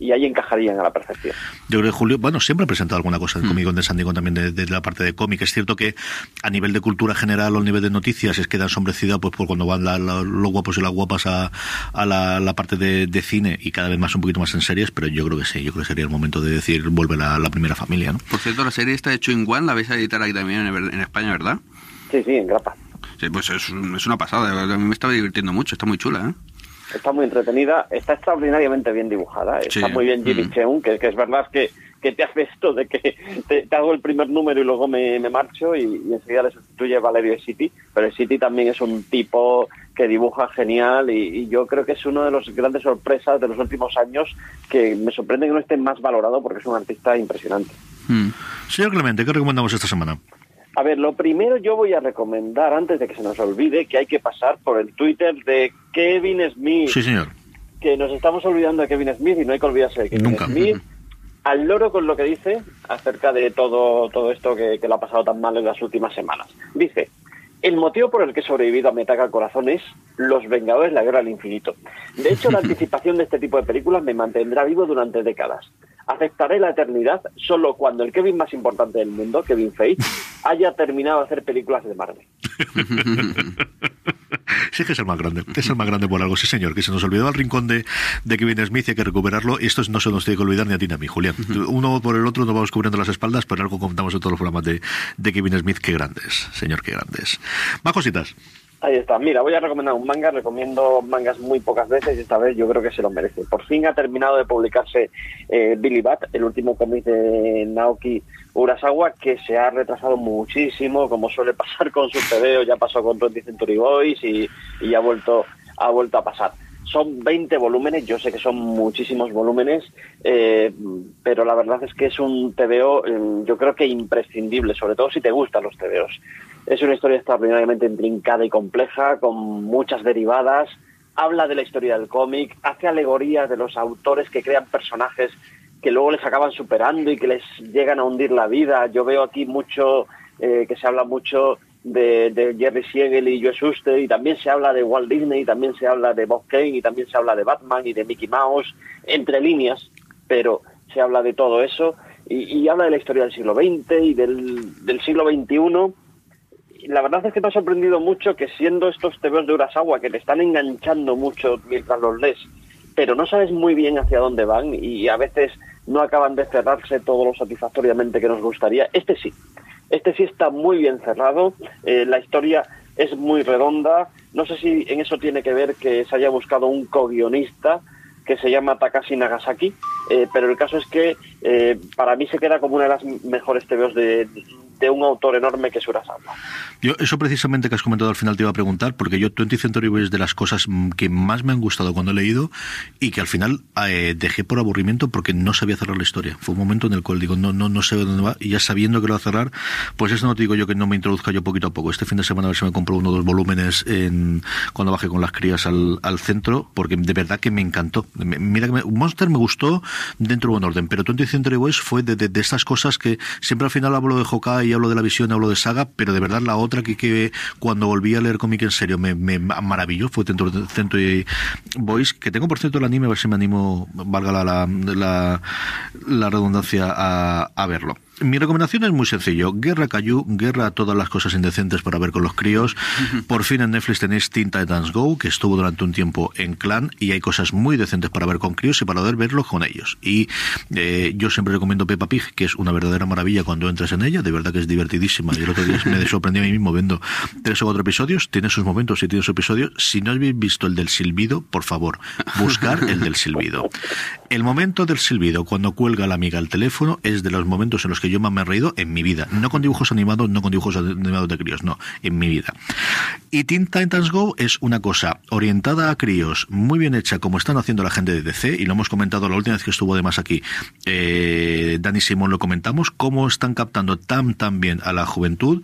y ahí encajarían a la perfección. Yo creo que Julio, bueno, siempre ha presentado alguna cosa en Comic Con de San Diego también de, de la parte de cómic. Es cierto que a nivel de cultura general o a nivel de noticias es queda ensombrecida pues por cuando van la- la- los guapos y las guapas a, a la, la parte de, de cine y cada vez más un poquito más en series, pero yo creo que sí, yo creo que sería el momento de decir vuelve la, la primera familia, ¿no? Por cierto, la serie esta de Chewing la vais a editar aquí también en, en España, ¿verdad? Sí, sí, en grapa. Sí, pues es, un- es una pasada, a mí me estaba divirtiendo mucho, está muy chula, ¿eh? Está muy entretenida, está extraordinariamente bien dibujada, está muy bien Jimmy Mm. Cheung, que, que es verdad que, que te hace esto de que te, te hago el primer número y luego me, me marcho y, y enseguida le sustituye Valerio City, pero City también es un tipo que dibuja genial y, y yo creo que es una de las grandes sorpresas de los últimos años que me sorprende que no esté más valorado porque es un artista impresionante. Mm. Señor Clemente, ¿qué recomendamos esta semana? A ver, lo primero yo voy a recomendar, antes de que se nos olvide, que hay que pasar por el Twitter de Kevin Smith. Sí, señor. que nos estamos olvidando de Kevin Smith y no hay que olvidarse de Kevin Nunca. Smith. al loro con lo que dice acerca de todo, todo esto que, que le ha pasado tan mal en las últimas semanas. Dice, el motivo por el que he sobrevivido a Me ataca el corazón es Los Vengadores, la guerra al infinito. De hecho, la anticipación de este tipo de películas me mantendrá vivo durante décadas. Aceptaré la eternidad solo cuando el Kevin más importante del mundo, Kevin Feige, haya terminado de hacer películas de Marvel. Sí que es el más grande, es el más grande por algo, sí señor, que se nos olvidó el rincón de, de Kevin Smith y hay que recuperarlo. Y esto no se nos tiene que olvidar ni a ti ni a mí, Julián. Uno por el otro nos vamos cubriendo las espaldas, pero algo contamos en todos los programas de, de Kevin Smith, qué grandes, señor, qué grandes. Más cositas. Ahí está. Mira, voy a recomendar un manga. Recomiendo mangas muy pocas veces y esta vez yo creo que se lo merece. Por fin ha terminado de publicarse eh, Billy Bat, el último cómic de Naoki Urasawa, que se ha retrasado muchísimo, como suele pasar con sus TVO. Ya pasó con 20 Century Boys y, y ha vuelto ha vuelto a pasar. Son 20 volúmenes, yo sé que son muchísimos volúmenes, eh, pero la verdad es que es un TVO, eh, yo creo que imprescindible, sobre todo si te gustan los TVOs. Es una historia extraordinariamente intrincada y compleja, con muchas derivadas. Habla de la historia del cómic, hace alegorías de los autores que crean personajes que luego les acaban superando y que les llegan a hundir la vida. Yo veo aquí mucho, eh, que se habla mucho de, de Jerry Siegel y Joe Shuster, y también se habla de Walt Disney, y también se habla de Bob Kane, y también se habla de Batman y de Mickey Mouse, entre líneas, pero se habla de todo eso, y, habla de la historia del siglo XX y del, del siglo XXI la verdad es que me ha sorprendido mucho que siendo estos TVOs de Urasawa que te están enganchando mucho mientras los lees, pero no sabes muy bien hacia dónde van y a veces no acaban de cerrarse todo lo satisfactoriamente que nos gustaría. Este sí, este sí está muy bien cerrado, eh, la historia es muy redonda, no sé si en eso tiene que ver que se haya buscado un co-guionista que se llama Takashi Nagasaki, eh, pero el caso es que eh, para mí se queda como una de las mejores TVOs de, de un autor enorme que es Urasawa. Yo, eso precisamente que has comentado al final te iba a preguntar, porque yo 20 Century es de las cosas que más me han gustado cuando he leído y que al final eh, dejé por aburrimiento porque no sabía cerrar la historia. Fue un momento en el cual digo, no, no, no sé dónde va, y ya sabiendo que lo va a cerrar, pues eso no te digo yo que no me introduzca yo poquito a poco. Este fin de semana a ver si me compro uno o dos volúmenes en, cuando bajé con las crías al, al centro, porque de verdad que me encantó. Mira que me- Monster me gustó dentro de buen orden, pero 20 Century Boys fue de, de, de estas cosas que siempre al final hablo de Hawkeye y hablo de la visión, hablo de saga, pero de verdad la otra que, que cuando volví a leer cómic en serio me, me maravilló fue Centro, Century Boys, que tengo por cierto el anime, a ver si me animo, valga la, la, la, la redundancia, a, a verlo. Mi recomendación es muy sencillo. Guerra Cayu, guerra a todas las cosas indecentes para ver con los críos. Por fin en Netflix tenéis Teen Titans Go, que estuvo durante un tiempo en Clan, y hay cosas muy decentes para ver con críos y para poder verlos con ellos. Y eh, yo siempre recomiendo Peppa Pig, que es una verdadera maravilla cuando entras en ella, de verdad que es divertidísima. Y el otro día me sorprendí a mí mismo viendo tres o cuatro episodios, tiene sus momentos y tiene sus episodios. Si no habéis visto el del silbido, por favor, buscar el del silbido. El momento del silbido, cuando cuelga la amiga al teléfono, es de los momentos en los que yo más me he reído en mi vida. No con dibujos animados, no con dibujos animados de críos, no, en mi vida. Y Teen Titans Go es una cosa orientada a críos, muy bien hecha, como están haciendo la gente de DC, y lo hemos comentado la última vez que estuvo además aquí, eh, Dani Simón lo comentamos, cómo están captando tan, tan bien a la juventud.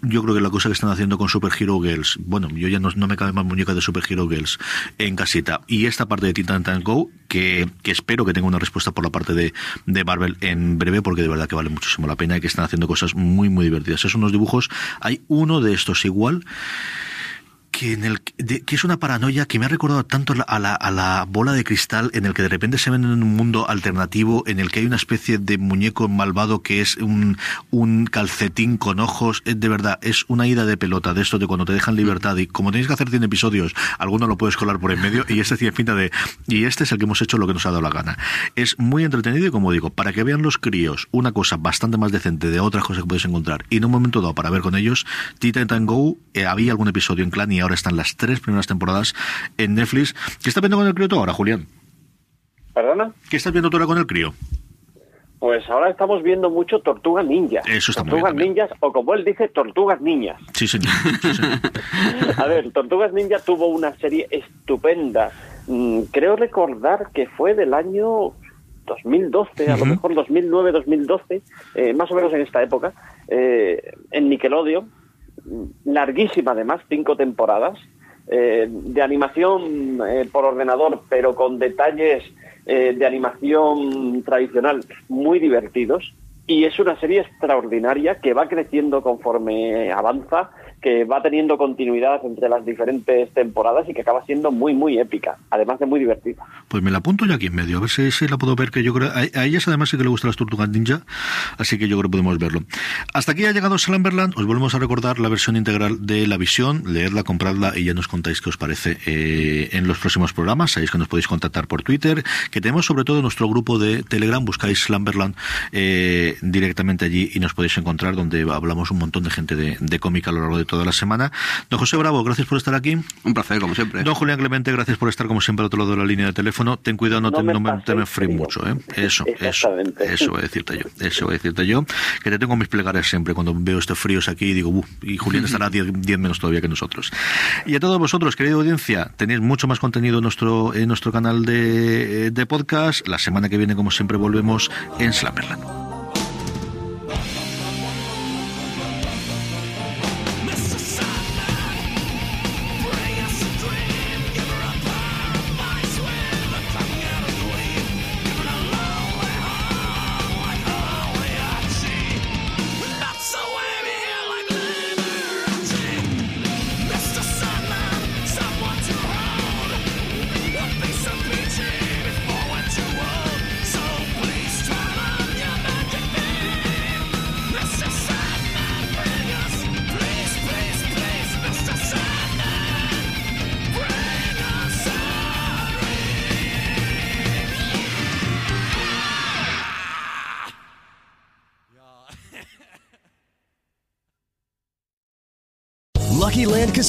Yo creo que la cosa que están haciendo con Super Hero Girls, bueno, yo ya no, no me cabe más muñecas de Super Hero Girls en casita. Y esta parte de Teen Titans Go, que, que espero que tenga una respuesta por la parte de, de Marvel en breve, porque de verdad que vale muchísimo la pena y que están haciendo cosas muy, muy divertidas. Es unos dibujos, hay uno de estos igual, que en el de- que es una paranoia que me ha recordado tanto a la, a la bola de cristal en el que de repente se ven en un mundo alternativo en el que hay una especie de muñeco malvado que es un, un calcetín con ojos. Es de verdad es una ida de pelota de esto de cuando te dejan libertad y como tenéis que hacer 100 episodios alguno lo puedes colar por en medio y este tiene pinta de y este es el que hemos hecho lo que nos ha dado la gana. Es muy entretenido y como digo para que vean los críos una cosa bastante más decente de otras cosas que podéis encontrar y en un momento dado para ver con ellos Titan Go eh, había algún episodio en Clan y ahora están las tres primeras temporadas en Netflix ¿qué estás viendo con el crío tú ahora Julián? ¿Perdona? ¿qué estás viendo tú ahora con el crío? Pues ahora estamos viendo mucho Tortugas Ninjas. Eso está muy Tortugas bien Ninjas, o como él dice, Tortugas Niñas. sí señor, sí, señor. A ver, Tortugas Ninja tuvo una serie estupenda. Mm, creo recordar que fue del año 2012, a lo mejor 2009, 2012, eh, más o menos en esta época, eh, en Nickelodeon. Larguísima además, cinco temporadas, eh, de animación eh, por ordenador, pero con detalles eh, de animación tradicional muy divertidos y es una serie extraordinaria que va creciendo conforme avanza, que va teniendo continuidad entre las diferentes temporadas y que acaba siendo muy, muy épica, además de muy divertida. Pues me la apunto yo aquí en medio, a ver si, si la puedo ver, que yo creo... A, a ellas además sí que le gustan las Tortugas Ninja, así que yo creo que podemos verlo. Hasta aquí ha llegado Slumberland, os volvemos a recordar la versión integral de La Visión, leedla, compradla y ya nos contáis qué os parece eh, en los próximos programas, sabéis que nos podéis contactar por Twitter, que tenemos sobre todo nuestro grupo de Telegram, buscáis Slumberland eh, directamente allí y nos podéis encontrar donde hablamos un montón de gente de, de cómica a lo largo de toda la semana. Don José Bravo, gracias por estar aquí. Un placer, como siempre. Don Julián Clemente, gracias por estar como siempre al otro lado de la línea de teléfono. Ten cuidado, no, No te, me no me, paséis te me enfríes frío. mucho, ¿eh? Eso, eso, eso voy a decirte yo, eso voy a decirte yo, que te tengo mis plegarias siempre cuando veo estos fríos aquí y digo, y Julián estará 10 10 menos todavía que nosotros. Y a todos vosotros, querida audiencia, tenéis mucho más contenido en nuestro, en nuestro canal de, de podcast. La semana que viene, como siempre, volvemos en Slammerland.